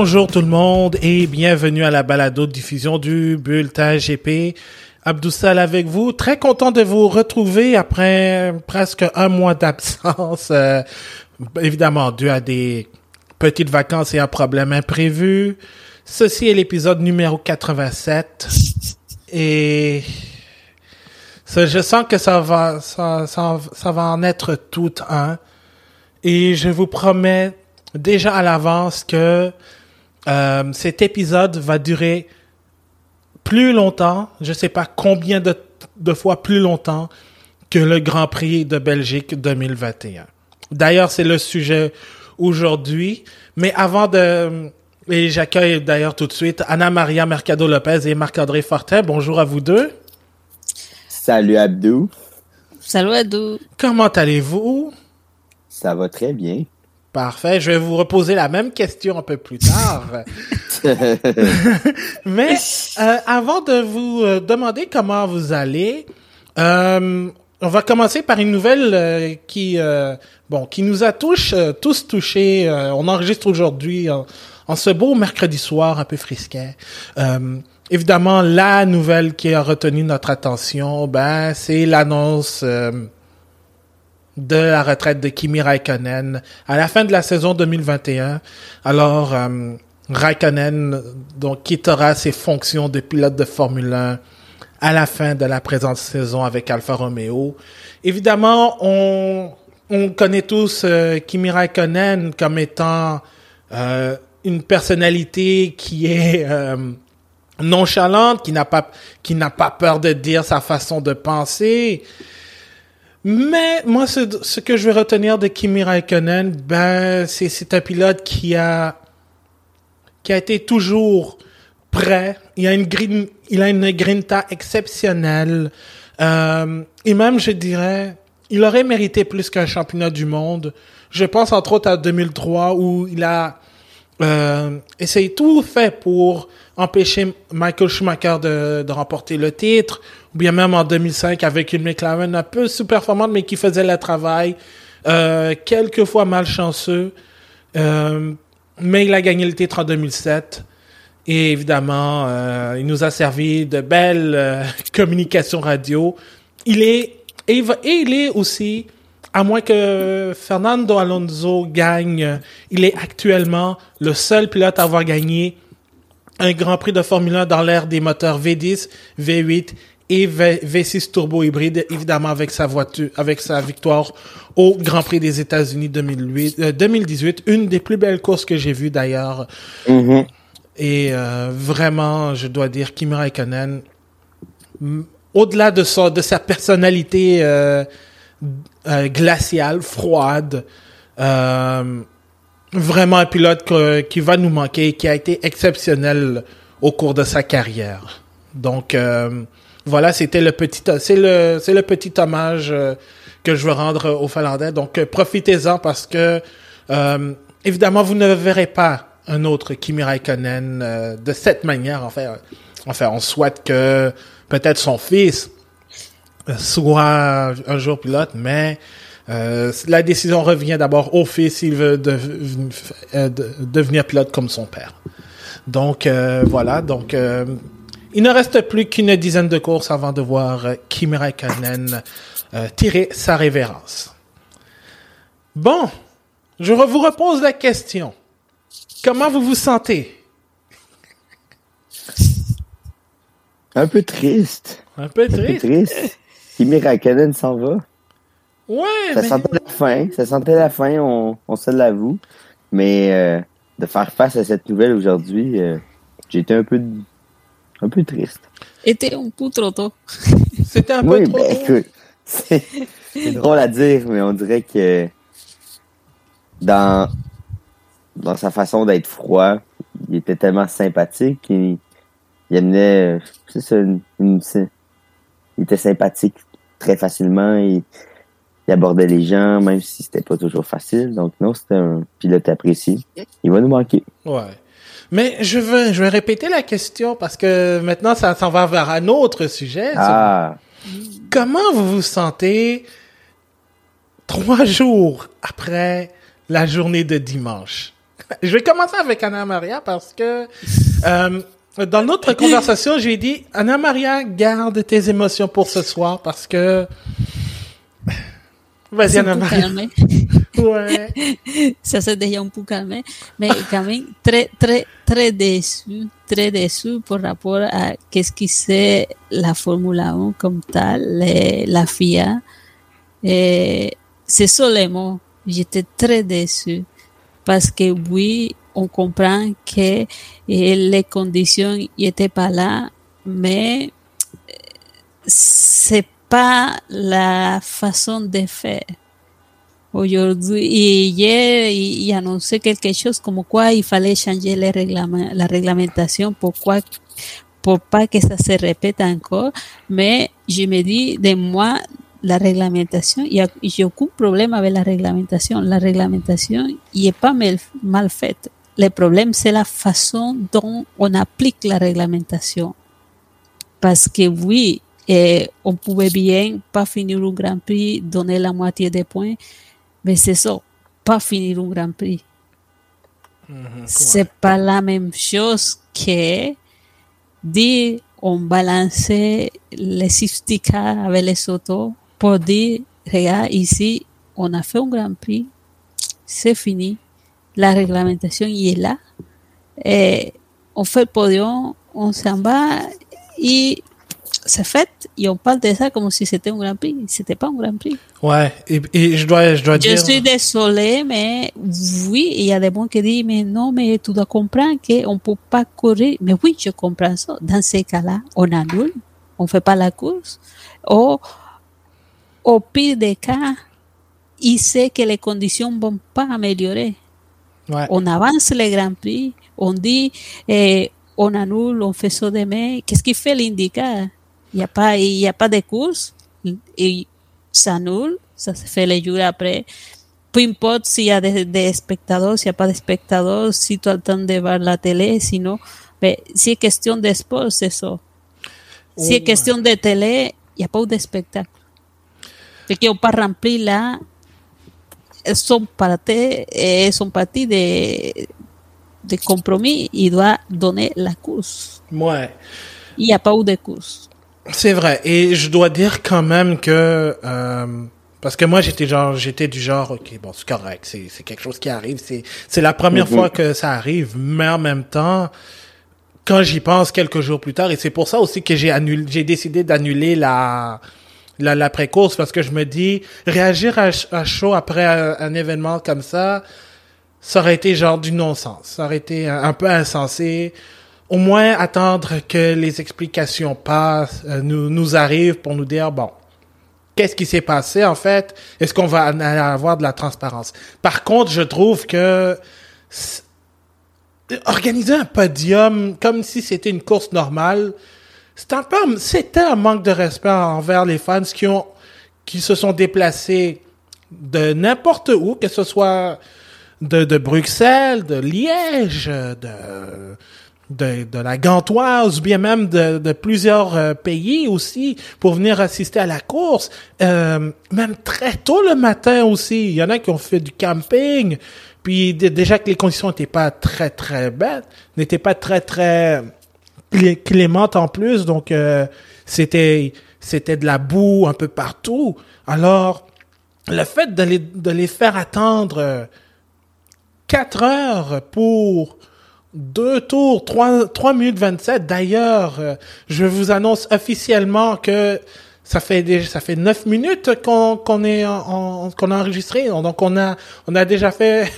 Bonjour tout le monde et bienvenue à la balado diffusion du Bulletin GP. Abdoussal avec vous. Très content de vous retrouver après presque un mois d'absence. euh, évidemment, dû à des petites vacances et un problème imprévu. Ceci est l'épisode numéro 87. Et je sens que ça va, ça va en être tout un. Et je vous promets déjà à l'avance que euh, cet épisode va durer plus longtemps, je sais pas combien de, de fois plus longtemps que le Grand Prix de Belgique 2021. D'ailleurs, c'est le sujet aujourd'hui. Mais avant de... Et j'accueille d'ailleurs tout de suite Anna Maria Mercado Lopez et Marc-André Fortin. Bonjour à vous deux. Salut Abdou, Salut Adou. Comment allez-vous? ça va très bien. Parfait. Je vais vous reposer la même question un peu plus tard. Mais euh, avant de vous euh, demander comment vous allez, euh, on va commencer par une nouvelle qui, bon, qui nous a tous, euh, tous touchés. On enregistre aujourd'hui en, en ce beau mercredi soir un peu frisquet. Évidemment, la nouvelle qui a retenu notre attention, ben, c'est l'annonce. De la retraite de Kimi Raikkonen à la fin de la saison 2021. Alors, euh, Raikkonen donc quittera ses fonctions de pilote de Formule 1 à la fin de la présente saison avec Alfa Romeo. Évidemment, on, on connaît tous euh, Kimi Raikkonen comme étant euh, une personnalité qui est euh, nonchalante, qui n'a pas qui n'a pas peur de dire sa façon de penser. Mais moi, ce, que je vais retenir de Kimi Raikkonen, ben, c'est c'est un pilote qui a qui a été toujours prêt. Il a une green, il a une grinta exceptionnelle. Euh, et même, je dirais, il aurait mérité plus qu'un championnat du monde. Je pense entre autres à 2003 où il a euh, essayé tout fait pour empêcher Michael Schumacher de, remporter le titre, ou bien même en 2005 avec une McLaren un peu sous-performante mais qui faisait le travail, euh, quelquefois malchanceux, euh, mais il a gagné le titre en 2007. Et évidemment, euh, il nous a servi de belles euh, communications radio. Il est et il est aussi, à moins que Fernando Alonso gagne, il est actuellement le seul pilote à avoir gagné un Grand Prix de Formule 1 dans l'ère des moteurs V10, V8 et V- V6 turbo hybride, évidemment avec sa voiture, avec sa victoire au Grand Prix des États-Unis 2008, euh, 2018, une des plus belles courses que j'ai vues d'ailleurs. Mhm. Et euh, vraiment, je dois dire, Kimi Raikkonen, au-delà de sa, de sa personnalité euh, euh, glaciale, froide, euh, vraiment un pilote qui va nous manquer, qui a été exceptionnel au cours de sa carrière. Donc euh, voilà, c'était le petit, c'est le, c'est le petit hommage euh, que je veux rendre aux Finlandais. Donc profitez-en parce que évidemment vous ne verrez pas un autre Kimi Raikkonen de cette manière. Enfin, enfin, on souhaite que peut-être son fils soit un jour pilote, mais euh, la décision revient d'abord au fils s'il veut euh, de- devenir pilote comme son père. Donc euh, voilà, donc euh, il ne reste plus qu'une dizaine de courses avant de voir euh, Kimi Raikkonen euh, tirer sa révérence. Bon, je vous repose la question. Comment vous vous sentez? Un peu triste. Un peu Un peu triste. Kimi Raikkonen s'en va. Ouais, Ça mais- sentait la fin. Ça sentait la fin, on, on se l'avoue. Mais euh, de faire face à cette nouvelle aujourd'hui, euh, j'ai été un peu, un peu triste. Était un peu trop tôt. c'était un peu Oui, trop. ben tôt. écoute, c'est drôle à dire, mais on dirait que dans, dans sa façon d'être froid, il était tellement sympathique. Il, il amenait, c'est ça, une, il était sympathique très facilement. Il, il abordait les gens, même si c'était pas toujours facile. Donc non, c'était un pilote apprécié. Il va nous manquer. Ouais. Mais je veux, je vais répéter la question parce que maintenant ça s'en va vers un autre sujet. Ah, Comment vous vous sentez trois jours après la journée de dimanche? Je vais commencer avec Anna Maria parce que euh, dans notre conversation, j'ai dit Anna Maria, garde tes émotions pour ce soir parce que. Vas-y, C'est Anna Maria. Ouais. Ça s'est déjà un peu calmé. Mais quand même, très, très, très déçu. Très déçu par rapport à qu'est-ce qui c'est la Formule 1 comme tal, les- la FIA. C'est seulement, j'étais très déçu. Parce que oui, on comprend que eh, les conditions n'étaient pas là, mais c'est pas la façon de faire. Aujourd'hui, hier, il, annonçait quelque chose comme quoi il fallait changer la réglementation pourquoi, pour pas que ça se répète encore. Mais je me dis, de moi, la réglementation, il y a, j'ai aucun problème avec la réglementation. La réglementation, il est pas mal faite. Le problème, c'est la façon dont on applique la réglementation. Parce que oui, et on pouvait bien pas finir un Grand Prix, donner la moitié des points, mais c'est ça, pas finir un Grand Prix. C'est pas la même chose que dire on balancer les cars avec les autos pour dire regarde ici on a fait un Grand Prix, c'est fini, la réglementation y est là, et on fait le podium, on s'en va et c'est fait et on parle de ça comme si c'était un Grand Prix, c'était pas un Grand Prix. Ouais. Et, et je dois, je dois Je dire. suis désolée, mais oui, il y a des gens qui disent, mais non, mais tu dois comprendre qu'on ne peut pas courir. Mais oui, je comprends ça. Dans ces cas-là, on annule, on ne fait pas la course. Ou, au pire des cas, il sait que les conditions ne vont pas améliorer. Ouais. On avance les Grands Prix, on dit, eh, on annule, on fait ça demain. Qu'est-ce qui fait l'indicat Il n'y a, pas- y a pas de course. Et ça annule, ça se fait le jour après. Peu importe s'il y a des, des spectateurs, s'il n'y a pas de spectateurs, si tu as le temps de voir la télé, sinon, mais si c'est question de sport, c'est ça. Si c'est question de télé, il n'y a pas de spectacle. Fait qu'on pas remplir là, son parti, eh, son parti de, de compromis, il doit donner la course. Ouais. Il n'y a pas eu de course. C'est vrai. Et je dois dire quand même que euh, parce que moi j'étais genre j'étais du genre ok bon c'est correct c'est c'est quelque chose qui arrive c'est c'est la première Mhm. fois que ça arrive mais en même temps quand j'y pense quelques jours plus tard et c'est pour ça aussi que j'ai annulé j'ai décidé d'annuler la la l'après course parce que je me dis réagir à, ch- à chaud après un, événement comme ça ça aurait été genre du non-sens. Ça aurait été un, peu insensé. Au moins attendre que les explications passent, euh, nous, nous arrivent pour nous dire, bon, qu'est-ce qui s'est passé en fait? Est-ce qu'on va avoir de la transparence? Par contre, je trouve que c- organiser un podium comme si c'était une course normale, c'était un manque de respect envers les fans qui ont, qui se sont déplacés de n'importe où, que ce soit de, de Bruxelles, de Liège, de, de, de la Gantoise, ou bien même de, de plusieurs euh, pays aussi, pour venir assister à la course. Euh, même très tôt le matin aussi. Il y en a qui ont fait du camping. Puis dé- déjà que les conditions n'étaient pas très, très belles, n'étaient pas très, très clémente en plus, donc euh, c'était de la boue un peu partout. Alors le fait de les, de les faire attendre euh, 4 heures pour deux tours, 3, 3 minutes 27. D'ailleurs, euh, je vous annonce officiellement que ça fait déjà, ça fait 9 minutes qu'on qu'on est qu'on a enregistré. Donc on a on a déjà fait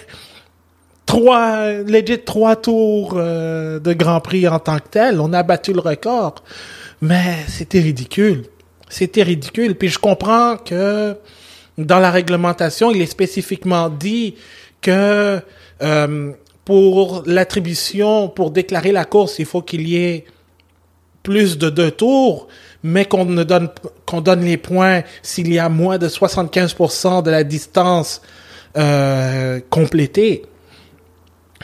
trois legit trois tours euh, de Grand Prix en tant que tel. On a battu le record, mais c'était ridicule. C'était ridicule. Puis je comprends que dans la réglementation, il est spécifiquement dit que euh, pour l'attribution, pour déclarer la course, il faut qu'il y ait plus de deux tours, mais qu'on ne donne qu'on donne les points s'il y a moins de 75% de la distance euh, complétée.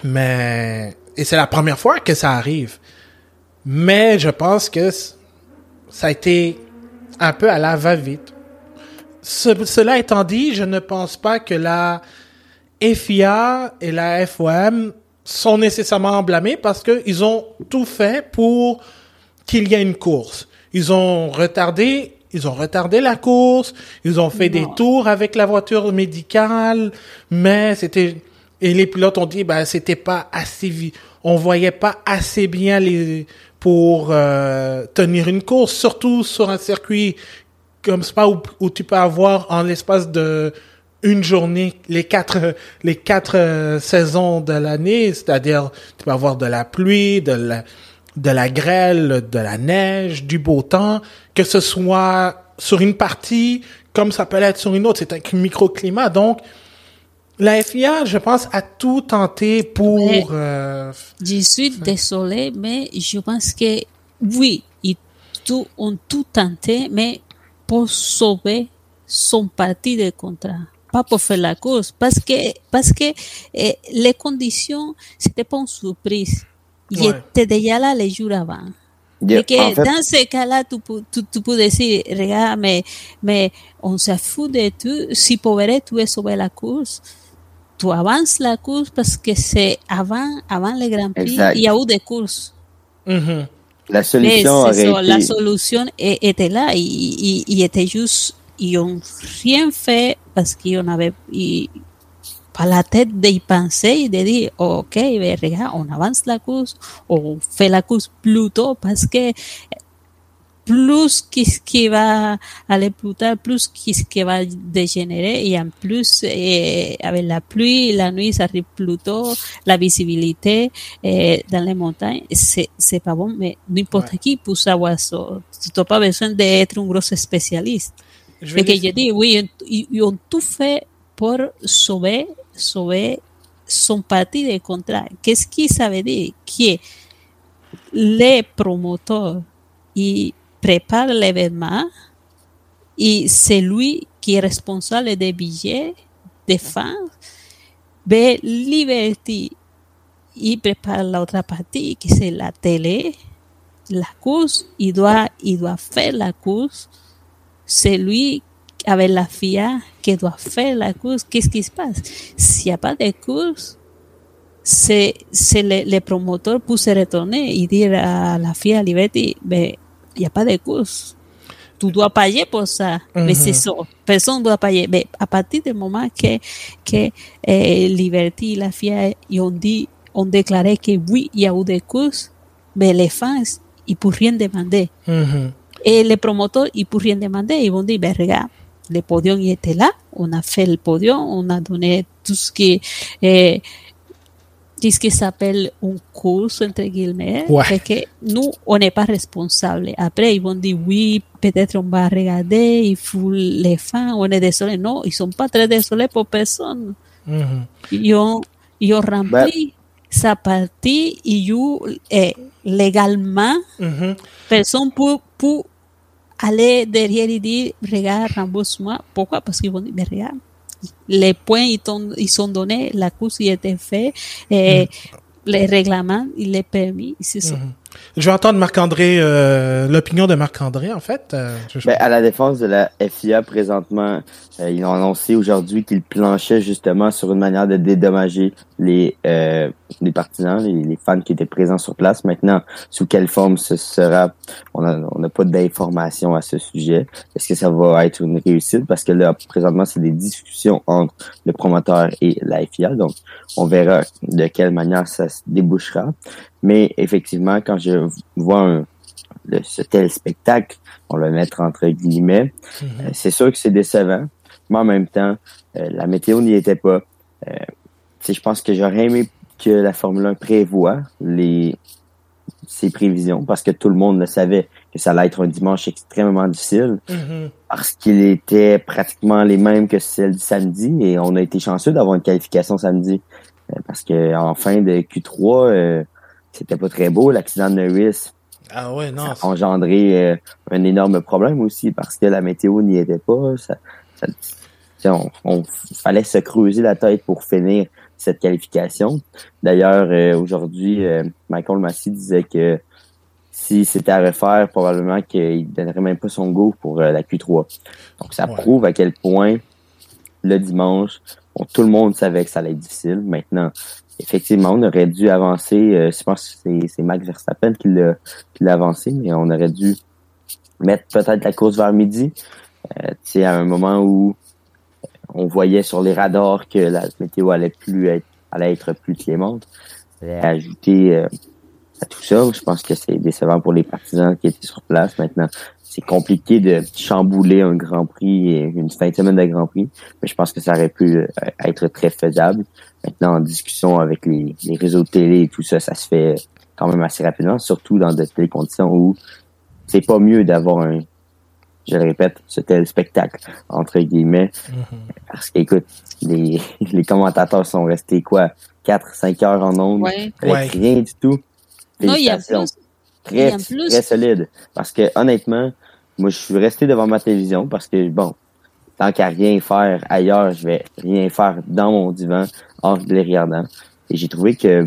Mais et c'est la première fois que ça arrive. Mais je pense que ça a été un peu à la va-vite. Ce- cela étant dit, je ne pense pas que la FIA et la FOM sont nécessairement blâmés parce qu'ils ont tout fait pour qu'il y ait une course. Ils ont retardé, ils ont retardé la course, ils ont fait des tours avec la voiture médicale, mais c'était et les pilotes ont dit ben c'était pas assez vite, on voyait pas assez bien les pour euh, tenir une course, surtout sur un circuit comme ça où, où tu peux avoir en l'espace de une journée les quatre les quatre euh, saisons de l'année, c'est-à-dire tu peux avoir de la pluie, de la de la grêle, de la neige, du beau temps, que ce soit sur une partie comme ça peut l'être sur une autre, c'est un microclimat. Donc la FIA, je pense, a tout tenté pour. Euh, je suis désolé, mais je pense que oui, ils tout, ont tout tenté, mais pour sauver son parti de contrat pas pour faire la course, parce que, parce que eh, les conditions, c'était pas une surprise. Il ouais. était déjà là les jours avant. Yeah, et que en fait, dans ce cas-là, tu, tu, tu, peux dire, regarde, mais, mais on se fout de tout. Si pourrais tu sauver la course, tu avances la course parce que c'est avant, avant le Grand Prix, exact. il y a eu des courses. Mm -hmm. La solution aurait ça, été... La solution était là. Il, il, il était juste ils ont rien fait parce qu'ils n'avaient pas la tête d'y penser et de dire, ok, regarde, on avance la course, on fait la course plus tôt parce que plus qu'est-ce qui va aller plus tard, plus qu'est-ce qui va dégénérer et en plus eh, avec la pluie, la nuit ça arrive plus tôt, la visibilité eh, dans les montagnes, c'est pas bon, mais n'importe ouais. qui peut savoir ça. Tu n'as pas besoin d'être un gros spécialiste. Je que je dis, oui, ils ont tout fait pour sauver, sauver son parti de contrat. Qu'est-ce que ça veut dire? Que les promoteurs, ils préparent l'événement et c'est lui qui est responsable des billets, des fans. Mais Liberty, il prépare l'autre partie, qui c'est la télé, la course, il doit, il doit faire la course c'est lui avec la FIA qui doit faire la course. Qu'est-ce qui se passe S'il n'y a pas de course, c'est les, les, promoteurs pour se retourner et dire à la FIA Liberty, ben, il n'y a pas de course. Tu dois payer pour ça. -hmm. Mais c'est ça. Personne ne doit payer. Mais à partir du moment que, que eh, Liberty la FIA ils ont, dit, ont déclaré que oui, il y a eu des courses, mais les fans, ils ne peuvent rien demander. -hmm. Et les promoteurs, ils pourraient demander, ils vont dire, ben regarde, le podium il était là, on a fait le podium, on a donné tout ce qui est, ce qui s'appelle un cours, entre guillemets, ouais. et que nous, on n'est pas responsable. Après, ils vont dire, oui, peut-être on va regarder, il faut les fans, on est désolé. Non, ils sont pas très désolés pour personne. Mm -hmm. Ils ont, ils ont rempli ben. sa partie, ils ont, eh, légalement, mm -hmm. personne pour, pour aller derrière et dire, regarde, rembourse-moi. Pourquoi? Parce qu'ils vont dire, mais regarde, les points, ils, ils sont donnés, la course, il était fait, et mm. les règlements, il est permis, c'est ça. Mm -hmm. Je vais entendre Marc-André, euh, l'opinion de Marc-André, en fait. Euh, ben, à la défense de la FIA, présentement, euh, ils ont annoncé aujourd'hui qu'ils planchaient justement sur une manière de dédommager les, euh, les partisans, les, fans qui étaient présents sur place. Maintenant, sous quelle forme ce sera, on n'a pas d'informations à ce sujet. Est-ce que ça va être une réussite? Parce que là, présentement, c'est des discussions entre le promoteur et la FIA. Donc, on verra de quelle manière ça se débouchera. Mais effectivement, quand je vois un, le, ce tel spectacle, on va le mettre entre guillemets, mm -hmm. euh, c'est sûr que c'est décevant, mais en même temps, euh, la météo n'y était pas. Euh, je pense que j'aurais aimé que la Formule 1 prévoit les ses prévisions parce que tout le monde le savait que ça allait être un dimanche extrêmement difficile mm -hmm. parce qu'il était pratiquement les mêmes que celle du samedi et on a été chanceux d'avoir une qualification samedi parce que en fin de Q3 euh, c'était pas très beau l'accident de Norris ah ouais, non, ça a engendré euh, un énorme problème aussi parce que la météo n'y était pas ça, ça on, on, fallait se creuser la tête pour finir cette qualification. D'ailleurs, euh, aujourd'hui, euh, Michael Massey disait que si c'était à refaire, probablement qu'il donnerait même pas son go pour la Q3. Donc, ça ouais. prouve à quel point le dimanche, tout le monde savait que ça allait être difficile. Maintenant, effectivement, on aurait dû avancer. Euh, je pense que c'est Max Verstappen qui l'a avancé, mais on aurait dû mettre peut-être la course vers midi. Euh, à un moment où on voyait sur les radars que la météo allait plus être, allait être plus clémente. Ajouter euh, à tout ça, je pense que c'est décevant pour les partisans qui étaient sur place. Maintenant, c'est compliqué de chambouler un Grand Prix et une fin de semaine de Grand Prix, mais je pense que ça aurait pu euh, être très faisable. Maintenant, en discussion avec les, réseaux de télé et tout ça, ça se fait quand même assez rapidement, surtout dans de telles conditions où c'est pas mieux d'avoir un, je le répète, ce tel spectacle, entre guillemets, mm-hmm. parce qu'écoute, les, les commentateurs sont restés quoi, 4, 5 heures en ondes, avec rien du tout. Non, il y a plus. Très, très solide. Parce que honnêtement, moi, je suis resté devant ma télévision parce que, bon, tant qu'à rien faire ailleurs, je vais rien faire dans mon divan en les regardant. Et j'ai trouvé que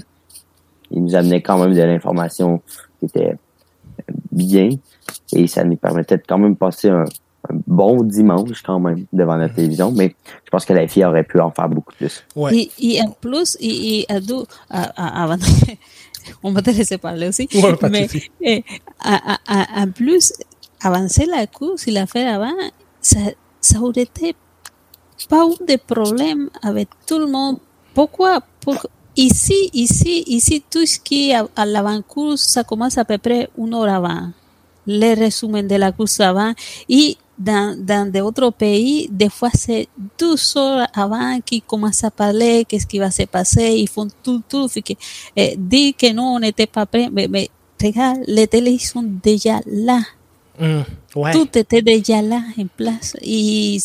il nous amenait quand même de l'information qui était bien et ça nous permettait de quand même passer un, bon dimanche quand même devant la télévision, mais je pense que la fille aurait pu en faire beaucoup plus. Ouais. Et, en plus, et, et avant, on va te laisser parler aussi, mais eh, en plus, avancer la course y la faire avant, ça, ça aurait été pas de problème avec tout le monde. Pourquoi? Pour, ici, ici, ici, tout ce qui est à, l'avant-course, ça commence à peu près une heure avant. Les résumés de la course avant. Et dans, dans d'autres pays, des fois c'est deux heures avant qu'ils commencent à parler, qu'est-ce qui va se passer, ils font tout, tout. Que, eh, dire que non, on n'était pas prêt, mais, mais regarde, les télés sont déjà là. Tout était déjà là en place. Et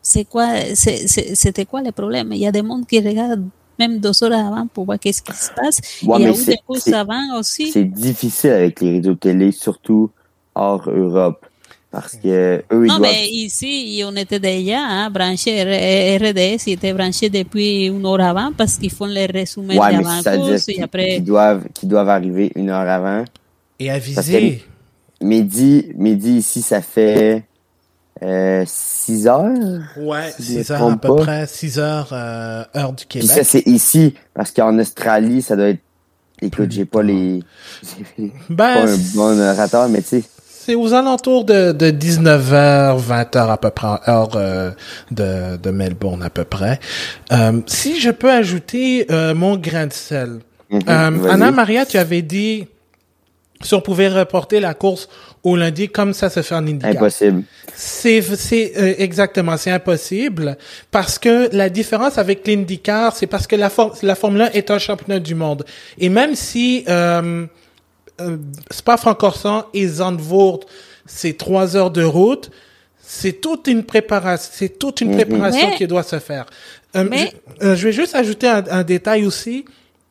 c'est quoi, c'était quoi le problème? Il y a des mondes qui regardent même deux heures avant pour voir qu'est-ce qui se passe. Il y a eu des courses avant aussi. C'est difficile avec les réseaux télé, surtout hors Europe. Parce que eux, ils Non, mais ici, on était déjà hein, branché RDS, ils étaient branchés depuis une heure avant parce qu'ils font les résumés ouais, d'avant-course et après. Qui doivent, qui doivent arriver une heure avant. Et aviser. Midi, midi ici, ça fait euh, 6 heures. Ouais, 6 heures à peu près, 6 heures euh, heure du Québec. Puis ça, c'est ici, parce qu'en Australie, ça doit être... Écoute, j'ai pas les... ben, pas un bon orateur, mais tu sais... C'est aux alentours de, de 19h, 20h à peu près, heure euh, de, de Melbourne à peu près. Euh, si je peux ajouter euh, mon grain de sel. Mhm, Anna Maria, tu avais dit si on pouvait reporter la course au lundi comme ça se fait en IndyCar. Impossible. C'est c'est euh, exactement c'est impossible parce que la différence avec l'IndyCar c'est parce que la la Formule 1 est un championnat du monde et même si euh, euh, Spa-Francorchamps et Zandvoort c'est trois heures de route c'est toute une préparation c'est toute une mhm. préparation qui doit se faire. Euh, Mais... je, je, vais juste ajouter un, un détail aussi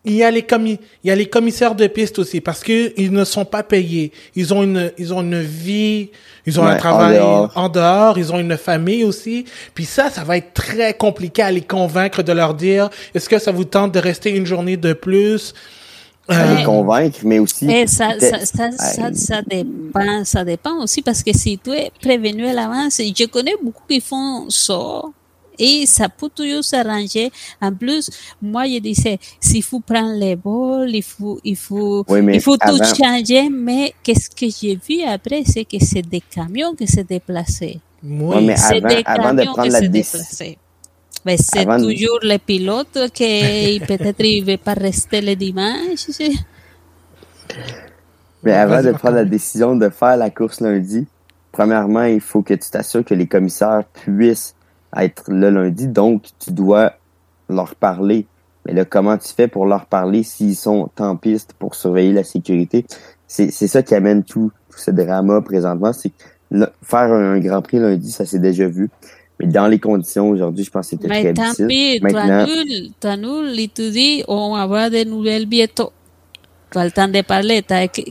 il y a les commis, il y a les commissaires de piste aussi parce que ils ne sont pas payés. Ils ont une, ils ont une vie, ils ont un travail en dehors. ils ont une famille aussi. Puis ça, ça va être très compliqué à les convaincre de leur dire, est-ce que ça vous tente de rester une journée de plus? À les convaincre, mais aussi. Mais ça, ça, ça, ça, ça, dépend, ça dépend aussi parce que si tu es prévenu à l'avance, je connais beaucoup qui font ça et ça peut toujours s'arranger. En plus, moi, je disais, s'il faut prendre les vols, il faut, il faut, il faut tout changer, mais qu'est-ce que j'ai vu après, c'est que c'est des camions qui se déplaçaient. Oui, mais c'est des camions qui se déplaçaient. Mais c'est toujours les pilotes qui peut-être ils ne veulent pas rester le dimanche. Mais avant de prendre la décision de faire la course lundi, premièrement, il faut que tu t'assures que les commissaires puissent être le lundi, donc tu dois leur parler. Mais là, comment tu fais pour leur parler s'ils sont en piste pour surveiller la sécurité? C'est ça qui amène tout, ce drama présentement. C'est faire un Grand Prix lundi, ça s'est déjà vu. Mais dans les conditions aujourd'hui, je pense que c'était très difficile. Pis, Maintenant, tu annules, et tu dis, on va avoir des nouvelles bientôt. Tu as le temps de parler.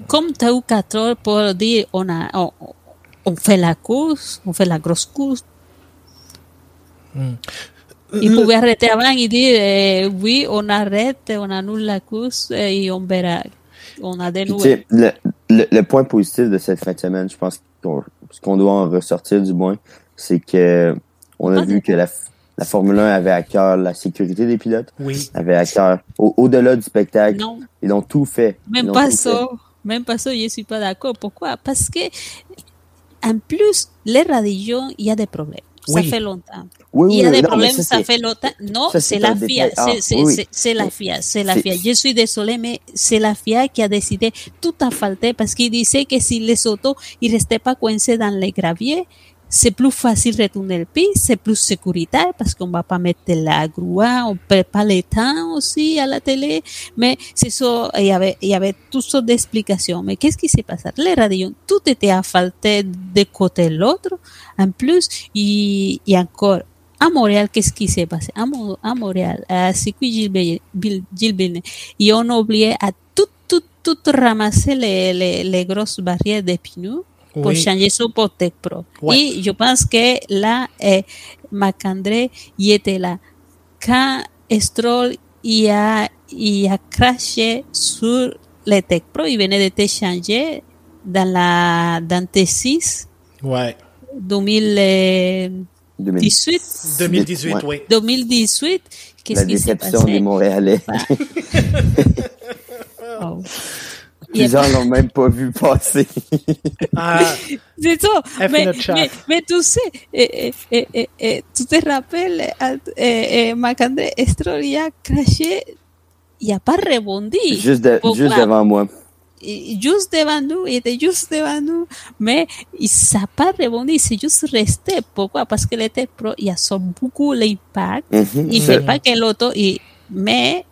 Comme tu as eu 4 heures pour dire, on, a, on, on fait la course, on fait la grosse course, Mm. Il pouvait arrêter avant et dire eh, oui, on arrête, on annule la course eh, et on verra. On a des nouvelles. Le, le, point positif de cette fin de semaine, je pense qu'on ce qu'on doit en ressortir du moins, c'est que on a vu que la la Formule 1 avait à cœur la sécurité des pilotes, Oui. avait à cœur au- au-delà du spectacle. Non, Ils ont tout fait. même pas ça. Même pas ça, je suis pas d'accord. Pourquoi? Parce que, en plus, les radios, il y a des problèmes. Ça Oui. fait longtemps. Oui, Il y a oui, des non, problèmes, ça, ça fait longtemps. Non, ça, c'est la FIA. Ah, C'est- oui. la FIA. C'est la FIA. Je suis désolée, mais c'est la FIA qui a décidé tout à falter parce qu'il disait que si les autos ne restaient pas coincés dans les graviers, c'est plus facile retourner le piste, c'est plus sécuritaire parce qu'on va pas mettre la grue, on perd pas le temps aussi à la télé. Mais c'est ça, il y avait, il y avait toutes sortes d'explications. Mais qu'est-ce qui s'est passé? Les radios, tout était asphalté de côté l'autre. En plus, et, et encore, à Montréal, qu'est-ce qui s'est passé? À, Mo- à Montréal, à circuit Villeneuve, et on a oublié à tout, tout, tout ramasser les, les, les grosses barrières de pneus pour Oui. changer ça pour Tech Pro. Ouais. Et je pense que là, eh, Macandré, il était là. Quand Stroll il a, craché sur les Tech Pro, il venait de te changer dans la, dans T6 Ouais. 2018. 2018, Ouais. oui. 2018, qu'est-ce La qui s'est déception passé? des Montréalais. Oh. Il a Plusieurs l'ont même pas vu passer. Ah, C'est ça. Mais, tu sais, eh, eh, eh, eh, tu te rappelles, eh, eh, Macandré Stroll il a craché, il n'a pas rebondi. juste, de- juste devant moi. Juste devant nous, il était juste devant nous, mais il n'a pas rebondi, c'est juste resté. Pourquoi? Parce que était pro, il absorbe beaucoup l'impact. Mhm. Il ne fait pas que l'auto, il- mais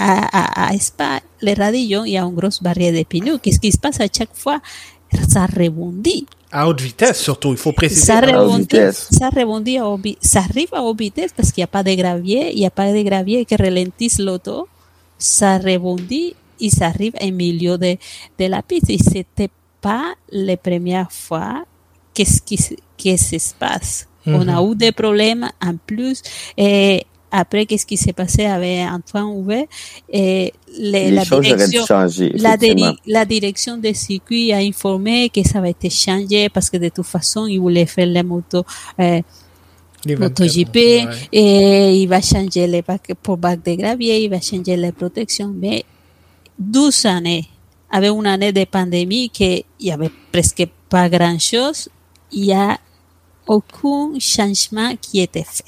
à, à, à Spa, les radios, il y a une grosse barrière de pneus. Qu'est-ce qui se passe à chaque fois? Ça rebondit. à haute vitesse, surtout, il faut préciser. Ça rebondit, vitesse. ça rebondit à haute ça arrive à haute vitesse parce qu'il n'y a pas de gravier, il n'y a pas de gravier qui ralentisse l'auto. Ça rebondit et ça arrive au milieu de, de la piste. Et c'était pas la première fois qu'est-ce qui, se- ça se passe. On a eu des problèmes en plus. Et après, qu'est-ce qui s'est passé avec Antoine Houvet? Et les- Les la direction, changer. la, direction des circuits a informé que ça va être changé parce que de toute façon, ils voulaient faire les motos, euh, Les 24, MotoGP ouais. et il va changer les bacs pour bac de gravier, il va changer les protections. Mais 12 années, avec une année de pandémie qu'il y avait presque pas grand chose, il y a aucun changement qui était fait.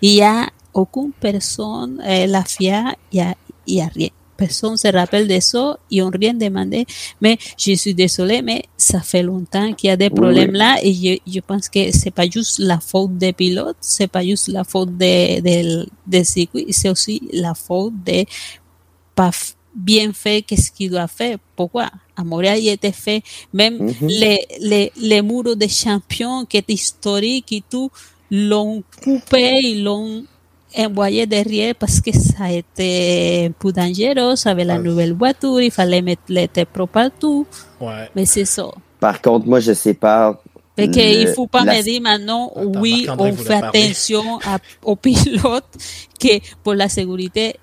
Il y a aucune personne, euh, la FIA, il y a, a rien. Personne se rappelle de ça, ils ont rien demandé. Mais je suis désolée, mais ça fait longtemps qu'il y a des problèmes oui. là et je, je pense que c'est pas juste la faute des pilotes, c'est pas juste la faute des des des circuits, c'est aussi la faute de pas bien fait qu'est-ce qu'il doit faire. Pourquoi? À Montréal, il était fait. Même Mhm. les, les, les murs de champion qui est historique et tout, l'ont coupé, ils l'ont envoyé derrière parce que ça a été un peu dangereux avec la Ah. nouvelle voiture, il fallait mettre les pro partout. Ouais. Mais c'est ça. Par contre, moi, je sépare. Fait que il faut pas la- me dire maintenant, Attends, oui, on fait parler. attention à- aux pilotes, que pour la sécurité,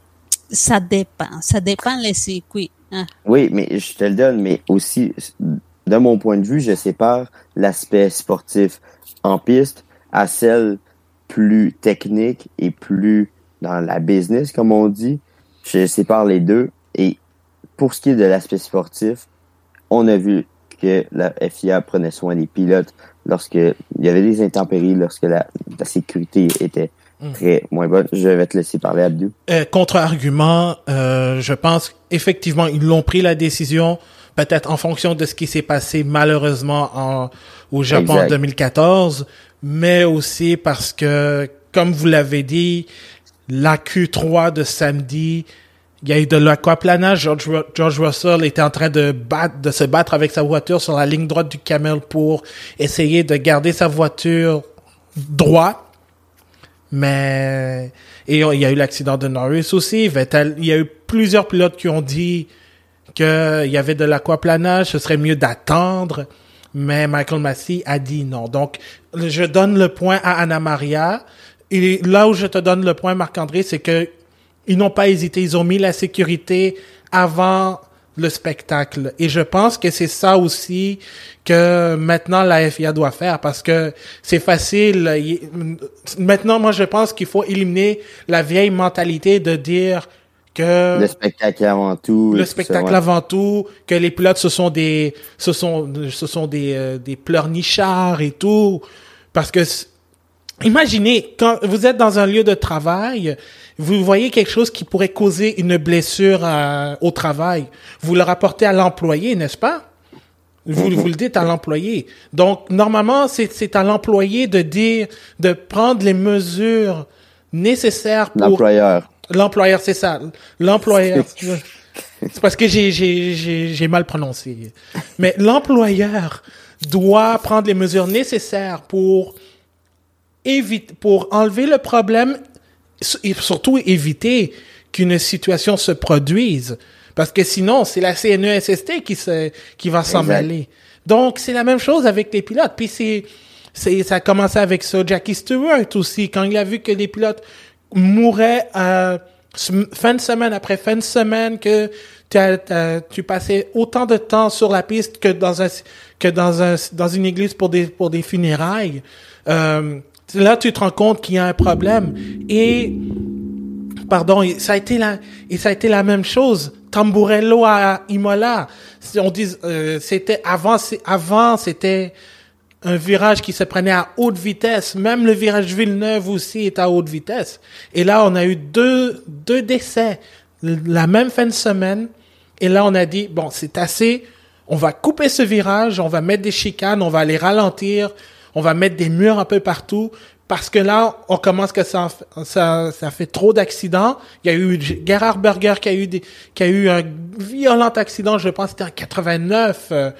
ça dépend. Ça dépend les circuits. hein. Oui, mais je te le donne, mais aussi, de mon point de vue, je sépare l'aspect sportif en piste à celle plus technique et plus dans la business, comme on dit. Je sépare les deux. Et pour ce qui est de l'aspect sportif, on a vu que la FIA prenait soin des pilotes lorsque il y avait des intempéries, lorsque la, la sécurité était très moins bonne. Je vais te laisser parler, Abdou. Euh, Contre-argument, euh, je pense effectivement ils l'ont pris la décision peut-être en fonction de ce qui s'est passé malheureusement en, au Japon Exact. en 2014, mais aussi parce que comme vous l'avez dit, la Q3 de samedi, il y a eu de l'aquaplanage. George, George Russell était en train de se battre avec sa voiture sur la ligne droite du camel pour essayer de garder sa voiture droite. Mais et il y a eu l'accident de Norris aussi. Il y a eu plusieurs pilotes qui ont dit qu'il y avait de l'aquaplanage, ce serait mieux d'attendre. Mais Michael Massey a dit non. Donc, je donne le point à Anna Maria. Et là où je te donne le point, Marc-André, c'est que ils n'ont pas hésité. Ils ont mis la sécurité avant le spectacle. Et je pense que c'est ça aussi que maintenant la FIA doit faire parce que c'est facile. Maintenant, moi, je pense qu'il faut éliminer la vieille mentalité de dire que le spectacle avant tout le spectacle avant tout que les pilotes ce sont des ce sont ce sont des euh, des pleurnichards et tout parce que imaginez quand vous êtes dans un lieu de travail vous voyez quelque chose qui pourrait causer une blessure euh, au travail vous le rapportez à l'employé n'est-ce pas? Vous, vous le dites à l'employé. Donc, normalement, c'est à l'employé de dire, de prendre les mesures nécessaires pour... L'employeur. L'employeur, c'est ça. L'employeur. c'est parce que j'ai mal prononcé. Mais l'employeur doit prendre les mesures nécessaires pour éviter, pour enlever le problème et surtout éviter qu'une situation se produise. Parce que sinon, c'est la CNESST qui se, qui va s'en mêler. Donc, c'est la même chose avec les pilotes. Puis c'est, c'est, ça a commencé avec ça. Jackie Stewart aussi, quand il a vu que les pilotes mouraient euh, fin de semaine après fin de semaine, que tu passais autant de temps sur la piste que dans un, que dans un, dans une église pour des, pour des funérailles. Euh, là, tu te rends compte qu'il y a un problème. Et, pardon, ça a été la, et ça a été la même chose Tamburello à Imola. On dit, euh, c'était avant, avant c'était un virage qui se prenait à haute vitesse. Même le virage Villeneuve aussi est à haute vitesse. Et là, on a eu deux, deux décès la même fin de semaine. Et là, on a dit, bon, c'est assez. On va couper ce virage, on va mettre des chicanes, on va les ralentir, on va mettre des murs un peu partout parce que là, on commence que ça, ça, ça fait trop d'accidents. Il y a eu Gerhard Berger qui a eu des, qui a eu un violent accident, je pense c'était en 89. Euh,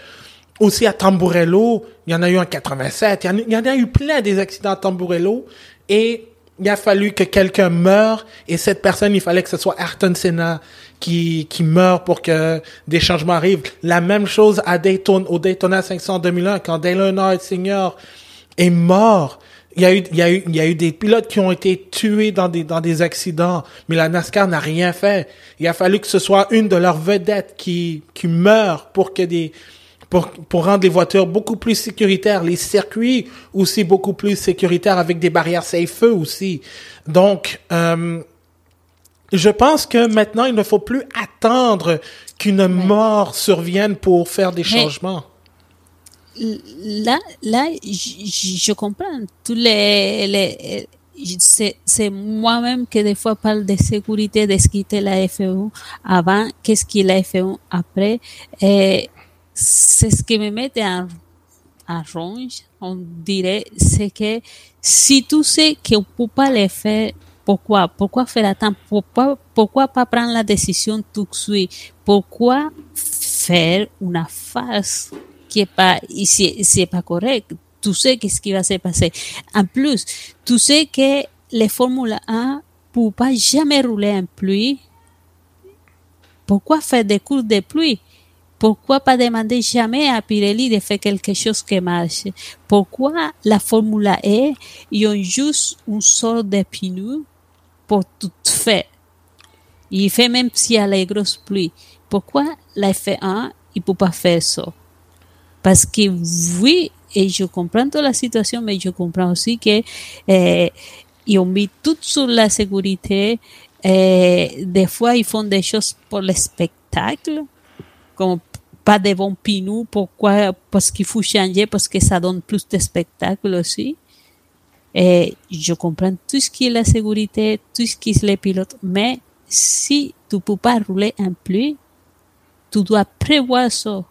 aussi à Tamburello, il y en a eu en 87. Il y en, a eu plein des accidents à Tamburello. Et il a fallu que quelqu'un meure. Et cette personne, il fallait que ce soit Ayrton Senna qui, qui meurt pour que des changements arrivent. La même chose à Daytona, au Daytona 500 2001, quand Dale Earnhardt Sr. est mort il y a eu, il y a eu, il y a eu des pilotes qui ont été tués dans des, dans des accidents, mais la NASCAR n'a rien fait. Il a fallu que ce soit une de leurs vedettes qui, qui meure pour que des, pour, pour rendre les voitures beaucoup plus sécuritaires, les circuits aussi beaucoup plus sécuritaires avec des barrières safe-feu aussi. Donc, euh, je pense que maintenant, il ne faut plus attendre qu'une mort survienne pour faire des changements là, là, je, comprends tous les, les c'est moi-même qui des fois parle de sécurité, de ce qui était la F1 avant, qu'est-ce qui est la F1 après. Et c'est ce qui me met en, en ronge, on dirait, c'est que si tu sais qu'on ne peut pas le faire, pourquoi? Pourquoi faire attendre? Pourquoi, pourquoi pas prendre la décision tout de suite? Pourquoi faire une farce qui est pas, c'est pas correct. Tu sais qu'est-ce qui va se passer. En plus, tu sais que les Formule 1 ne pas jamais rouler en pluie. Pourquoi faire des cours de pluie? Pourquoi pas demander jamais à Pirelli de faire quelque chose qui marche? Pourquoi la Formule 1, ils ont juste une sorte de pneu pour tout faire? Il fait même s'il y a les grosses pluies. Pourquoi la F1, il peut pas faire ça? Parce que oui, et je comprends toute la situation, mais je comprends aussi que eh, ils ont mis tout sur la sécurité. Eh, des fois, ils font des choses pour le spectacle, comme pas de bons pinous. Pourquoi? Parce qu'il faut changer, parce que ça donne plus de spectacle aussi. Et je comprends tout ce qui est la sécurité, tout ce qui est les pilotes, mais si tu peux pas rouler en pluie, tu dois prévoir ça.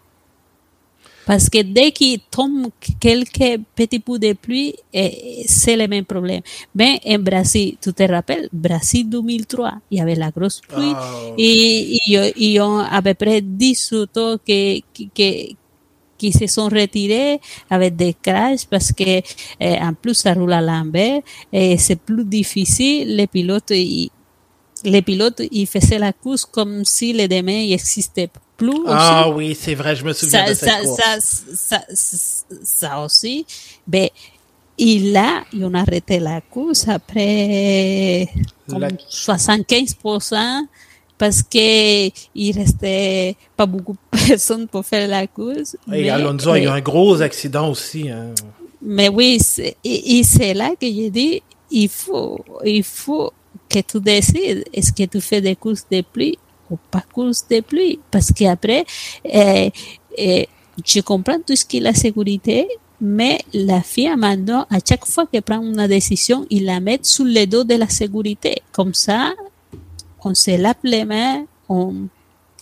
Parce que dès qu'il tombe quelques petits bouts de pluie, eh, c'est le même problème. Ben, en Brésil, tu te rappelles, Brésil 2003, il y avait la grosse pluie oh. et ils ont à peu près 10 autos qui, qui, qui se sont retirés avec des crashs parce que eh, en plus ça roule à l'envers et c'est plus difficile. Les pilotes, ils, les pilotes, ils faisaient la course comme si les demain Ah oui, c'est vrai, je me souviens ça, de cette ça. Ça, ça, ça, aussi. Ben, et là, ils ont arrêté la course après comme 75%. parce que il restait pas beaucoup de personnes pour faire la course. Et Alonso, il y a un gros accident aussi. Hein. Mais oui, et, c'est là que j'ai dit, il faut, il faut que tu décides, est-ce que tu fais des courses de pluie ou pas courses de pluie? Parce qu'après, eh, eh, je comprends tout ce qui est la sécurité, mais la FIA maintenant, à chaque fois qu'elle prend une décision, il la met sous le dos de la sécurité. Comme ça, on se lave les mains, on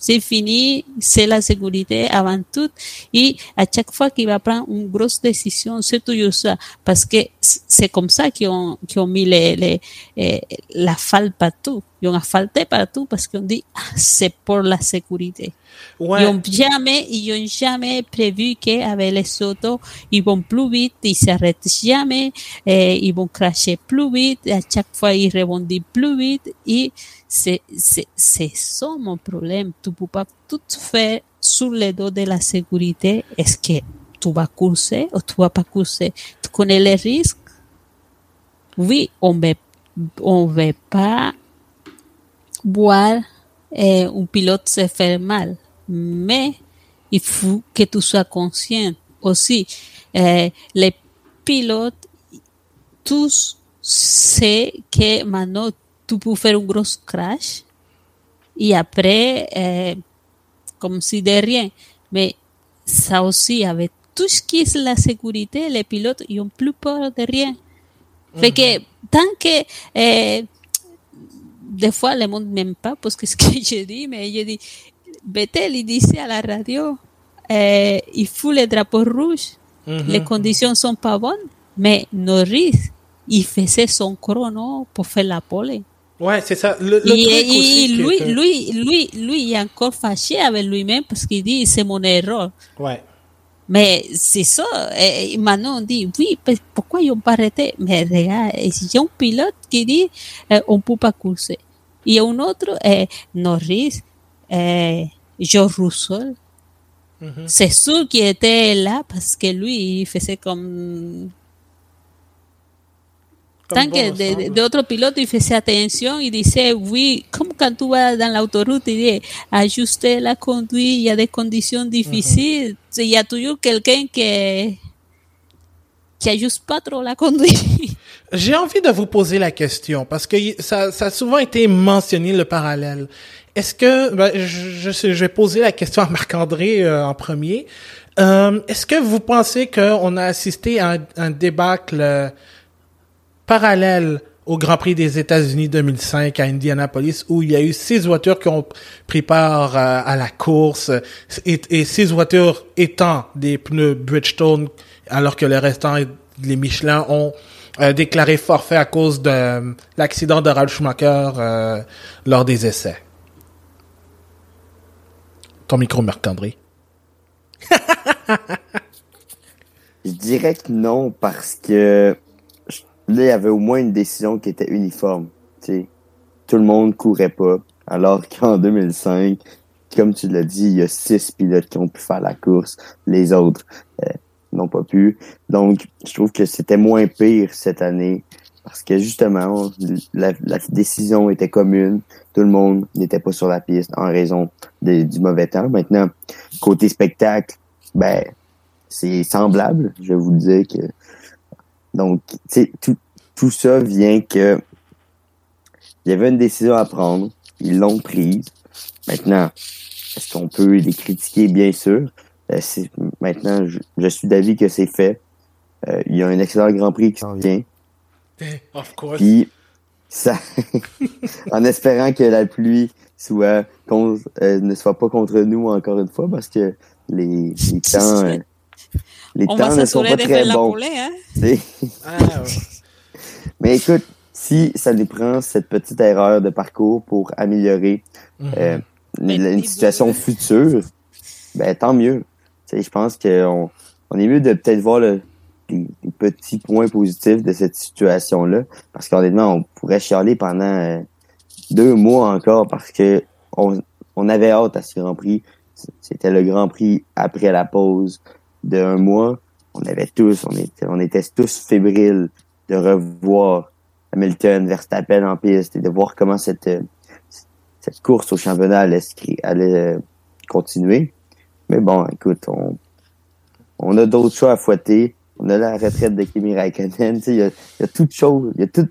c'est fini, c'est la sécurité avant tout. Et à chaque fois qu'il va prendre une grosse décision, c'est toujours ça. Parce que c'est comme ça qu'ils ont, ont mis les, les, eh, la falle partout. Ils ont asphalté partout parce qu'on dit, ah, c'est pour la sécurité. Ouais. Ils ont jamais, ils ont jamais prévu qu'avec les autos, ils vont plus vite, ils s'arrêtent jamais, et ils vont cracher plus vite, à chaque fois ils rebondissent plus vite, et c'est, c'est, c'est ça mon problème. Tu peux pas tout faire sur le dos de la sécurité. Est-ce que tu vas courser ou tu vas pas courser? Tu connais les risques? Oui, on ne on veut pas voir eh, un pilote se faire mal mais il faut que tu sois conscient aussi. Eh, les pilotes, tous savent que maintenant tu peux faire un gros crash et après, eh, comme si de rien. Mais ça aussi, avec tout ce qui est la sécurité, les pilotes, ils n'ont plus peur de rien. Fait que tant que eh, des fois le monde m'aime pas parce que ce que je dis, mais je dis Betel il disait à la radio, eh, il fout les drapeaux rouges, les conditions sont pas bonnes, mais Norris, il faisait son chrono pour faire la pole. Ouais, c'est ça. Le, et, lui, lui, lui, lui, il est encore fâché avec lui-même parce qu'il dit c'est mon erreur. Ouais. Mais c'est ça. Et maintenant, on dit oui, pourquoi ils n'ont pas arrêté? Mais regarde, il y a un pilote qui dit eh, on ne peut pas courser. Il y a un autre, eh, Norris, eh, George Russell. C'est sûr qu'il était là parce que lui, il faisait comme... Tant que d'autres pilotes, il faisait attention, il disait, oui, comme quand tu vas dans l'autoroute, il dit, ajuster la conduite, il y a des conditions difficiles, il y a toujours quelqu'un qui qui ajuste pas trop la conduite. J'ai envie de vous poser la question parce que ça, ça a souvent été mentionné le parallèle. Est-ce que, ben, je, je, vais poser la question à Marc-André euh, en premier. Euh, Est-ce que vous pensez qu'on a assisté à un, un débâcle euh, parallèle au Grand Prix des États-Unis 2005 à Indianapolis où il y a eu six voitures qui ont pris part euh, à la course et, et, six voitures étant des pneus Bridgestone alors que les restants, les Michelin ont déclaré forfait à cause de l'accident de Ralf Schumacher lors des essais. Ton micro, Marc-André. Je dirais que non, parce que il y avait au moins une décision qui était uniforme. Tout le monde courait pas. Alors qu'en 2005, comme tu l'as dit, il y a six pilotes qui ont pu faire la course. Les autres euh, n'ont pas pu. Donc, je trouve que c'était moins pire cette année parce que justement, la, décision était commune. Tout le monde n'était pas sur la piste en raison du mauvais temps. Maintenant, côté spectacle, ben c'est semblable. Je vais vous dire que donc tout tout ça vient que il y avait une décision à prendre. Ils l'ont prise. Maintenant, est-ce qu'on peut les critiquer? Bien sûr. Euh, maintenant, je, suis d'avis que c'est fait. Euh, il y a un excellent Grand Prix qui s'en vient. Of course. Puis, ça, en espérant que la pluie soit euh, ne soit pas contre nous encore une fois, parce que les, les temps, les temps ne sont pas très bons. hein? ah, Mais écoute, si ça nous prend cette petite erreur de parcours pour améliorer mm-hmm. euh, une, situation future, ben tant mieux. je pense qu'on on est mieux de peut-être voir le, des, petits points positifs de cette situation-là. Parce qu'honnêtement, on pourrait chialer pendant euh, deux mois encore parce que on, on avait hâte à ce Grand Prix. C'était le Grand Prix après la pause d'un mois. On avait tous, on était, on était tous fébriles de revoir Hamilton, Verstappen en piste et de voir comment cette cette course au championnat allait, allait continuer. Mais bon, écoute, on, on a d'autres choix à fouetter. On a la retraite de Kimi Raikkonen. Il y a, y a toute chose, il y a tout,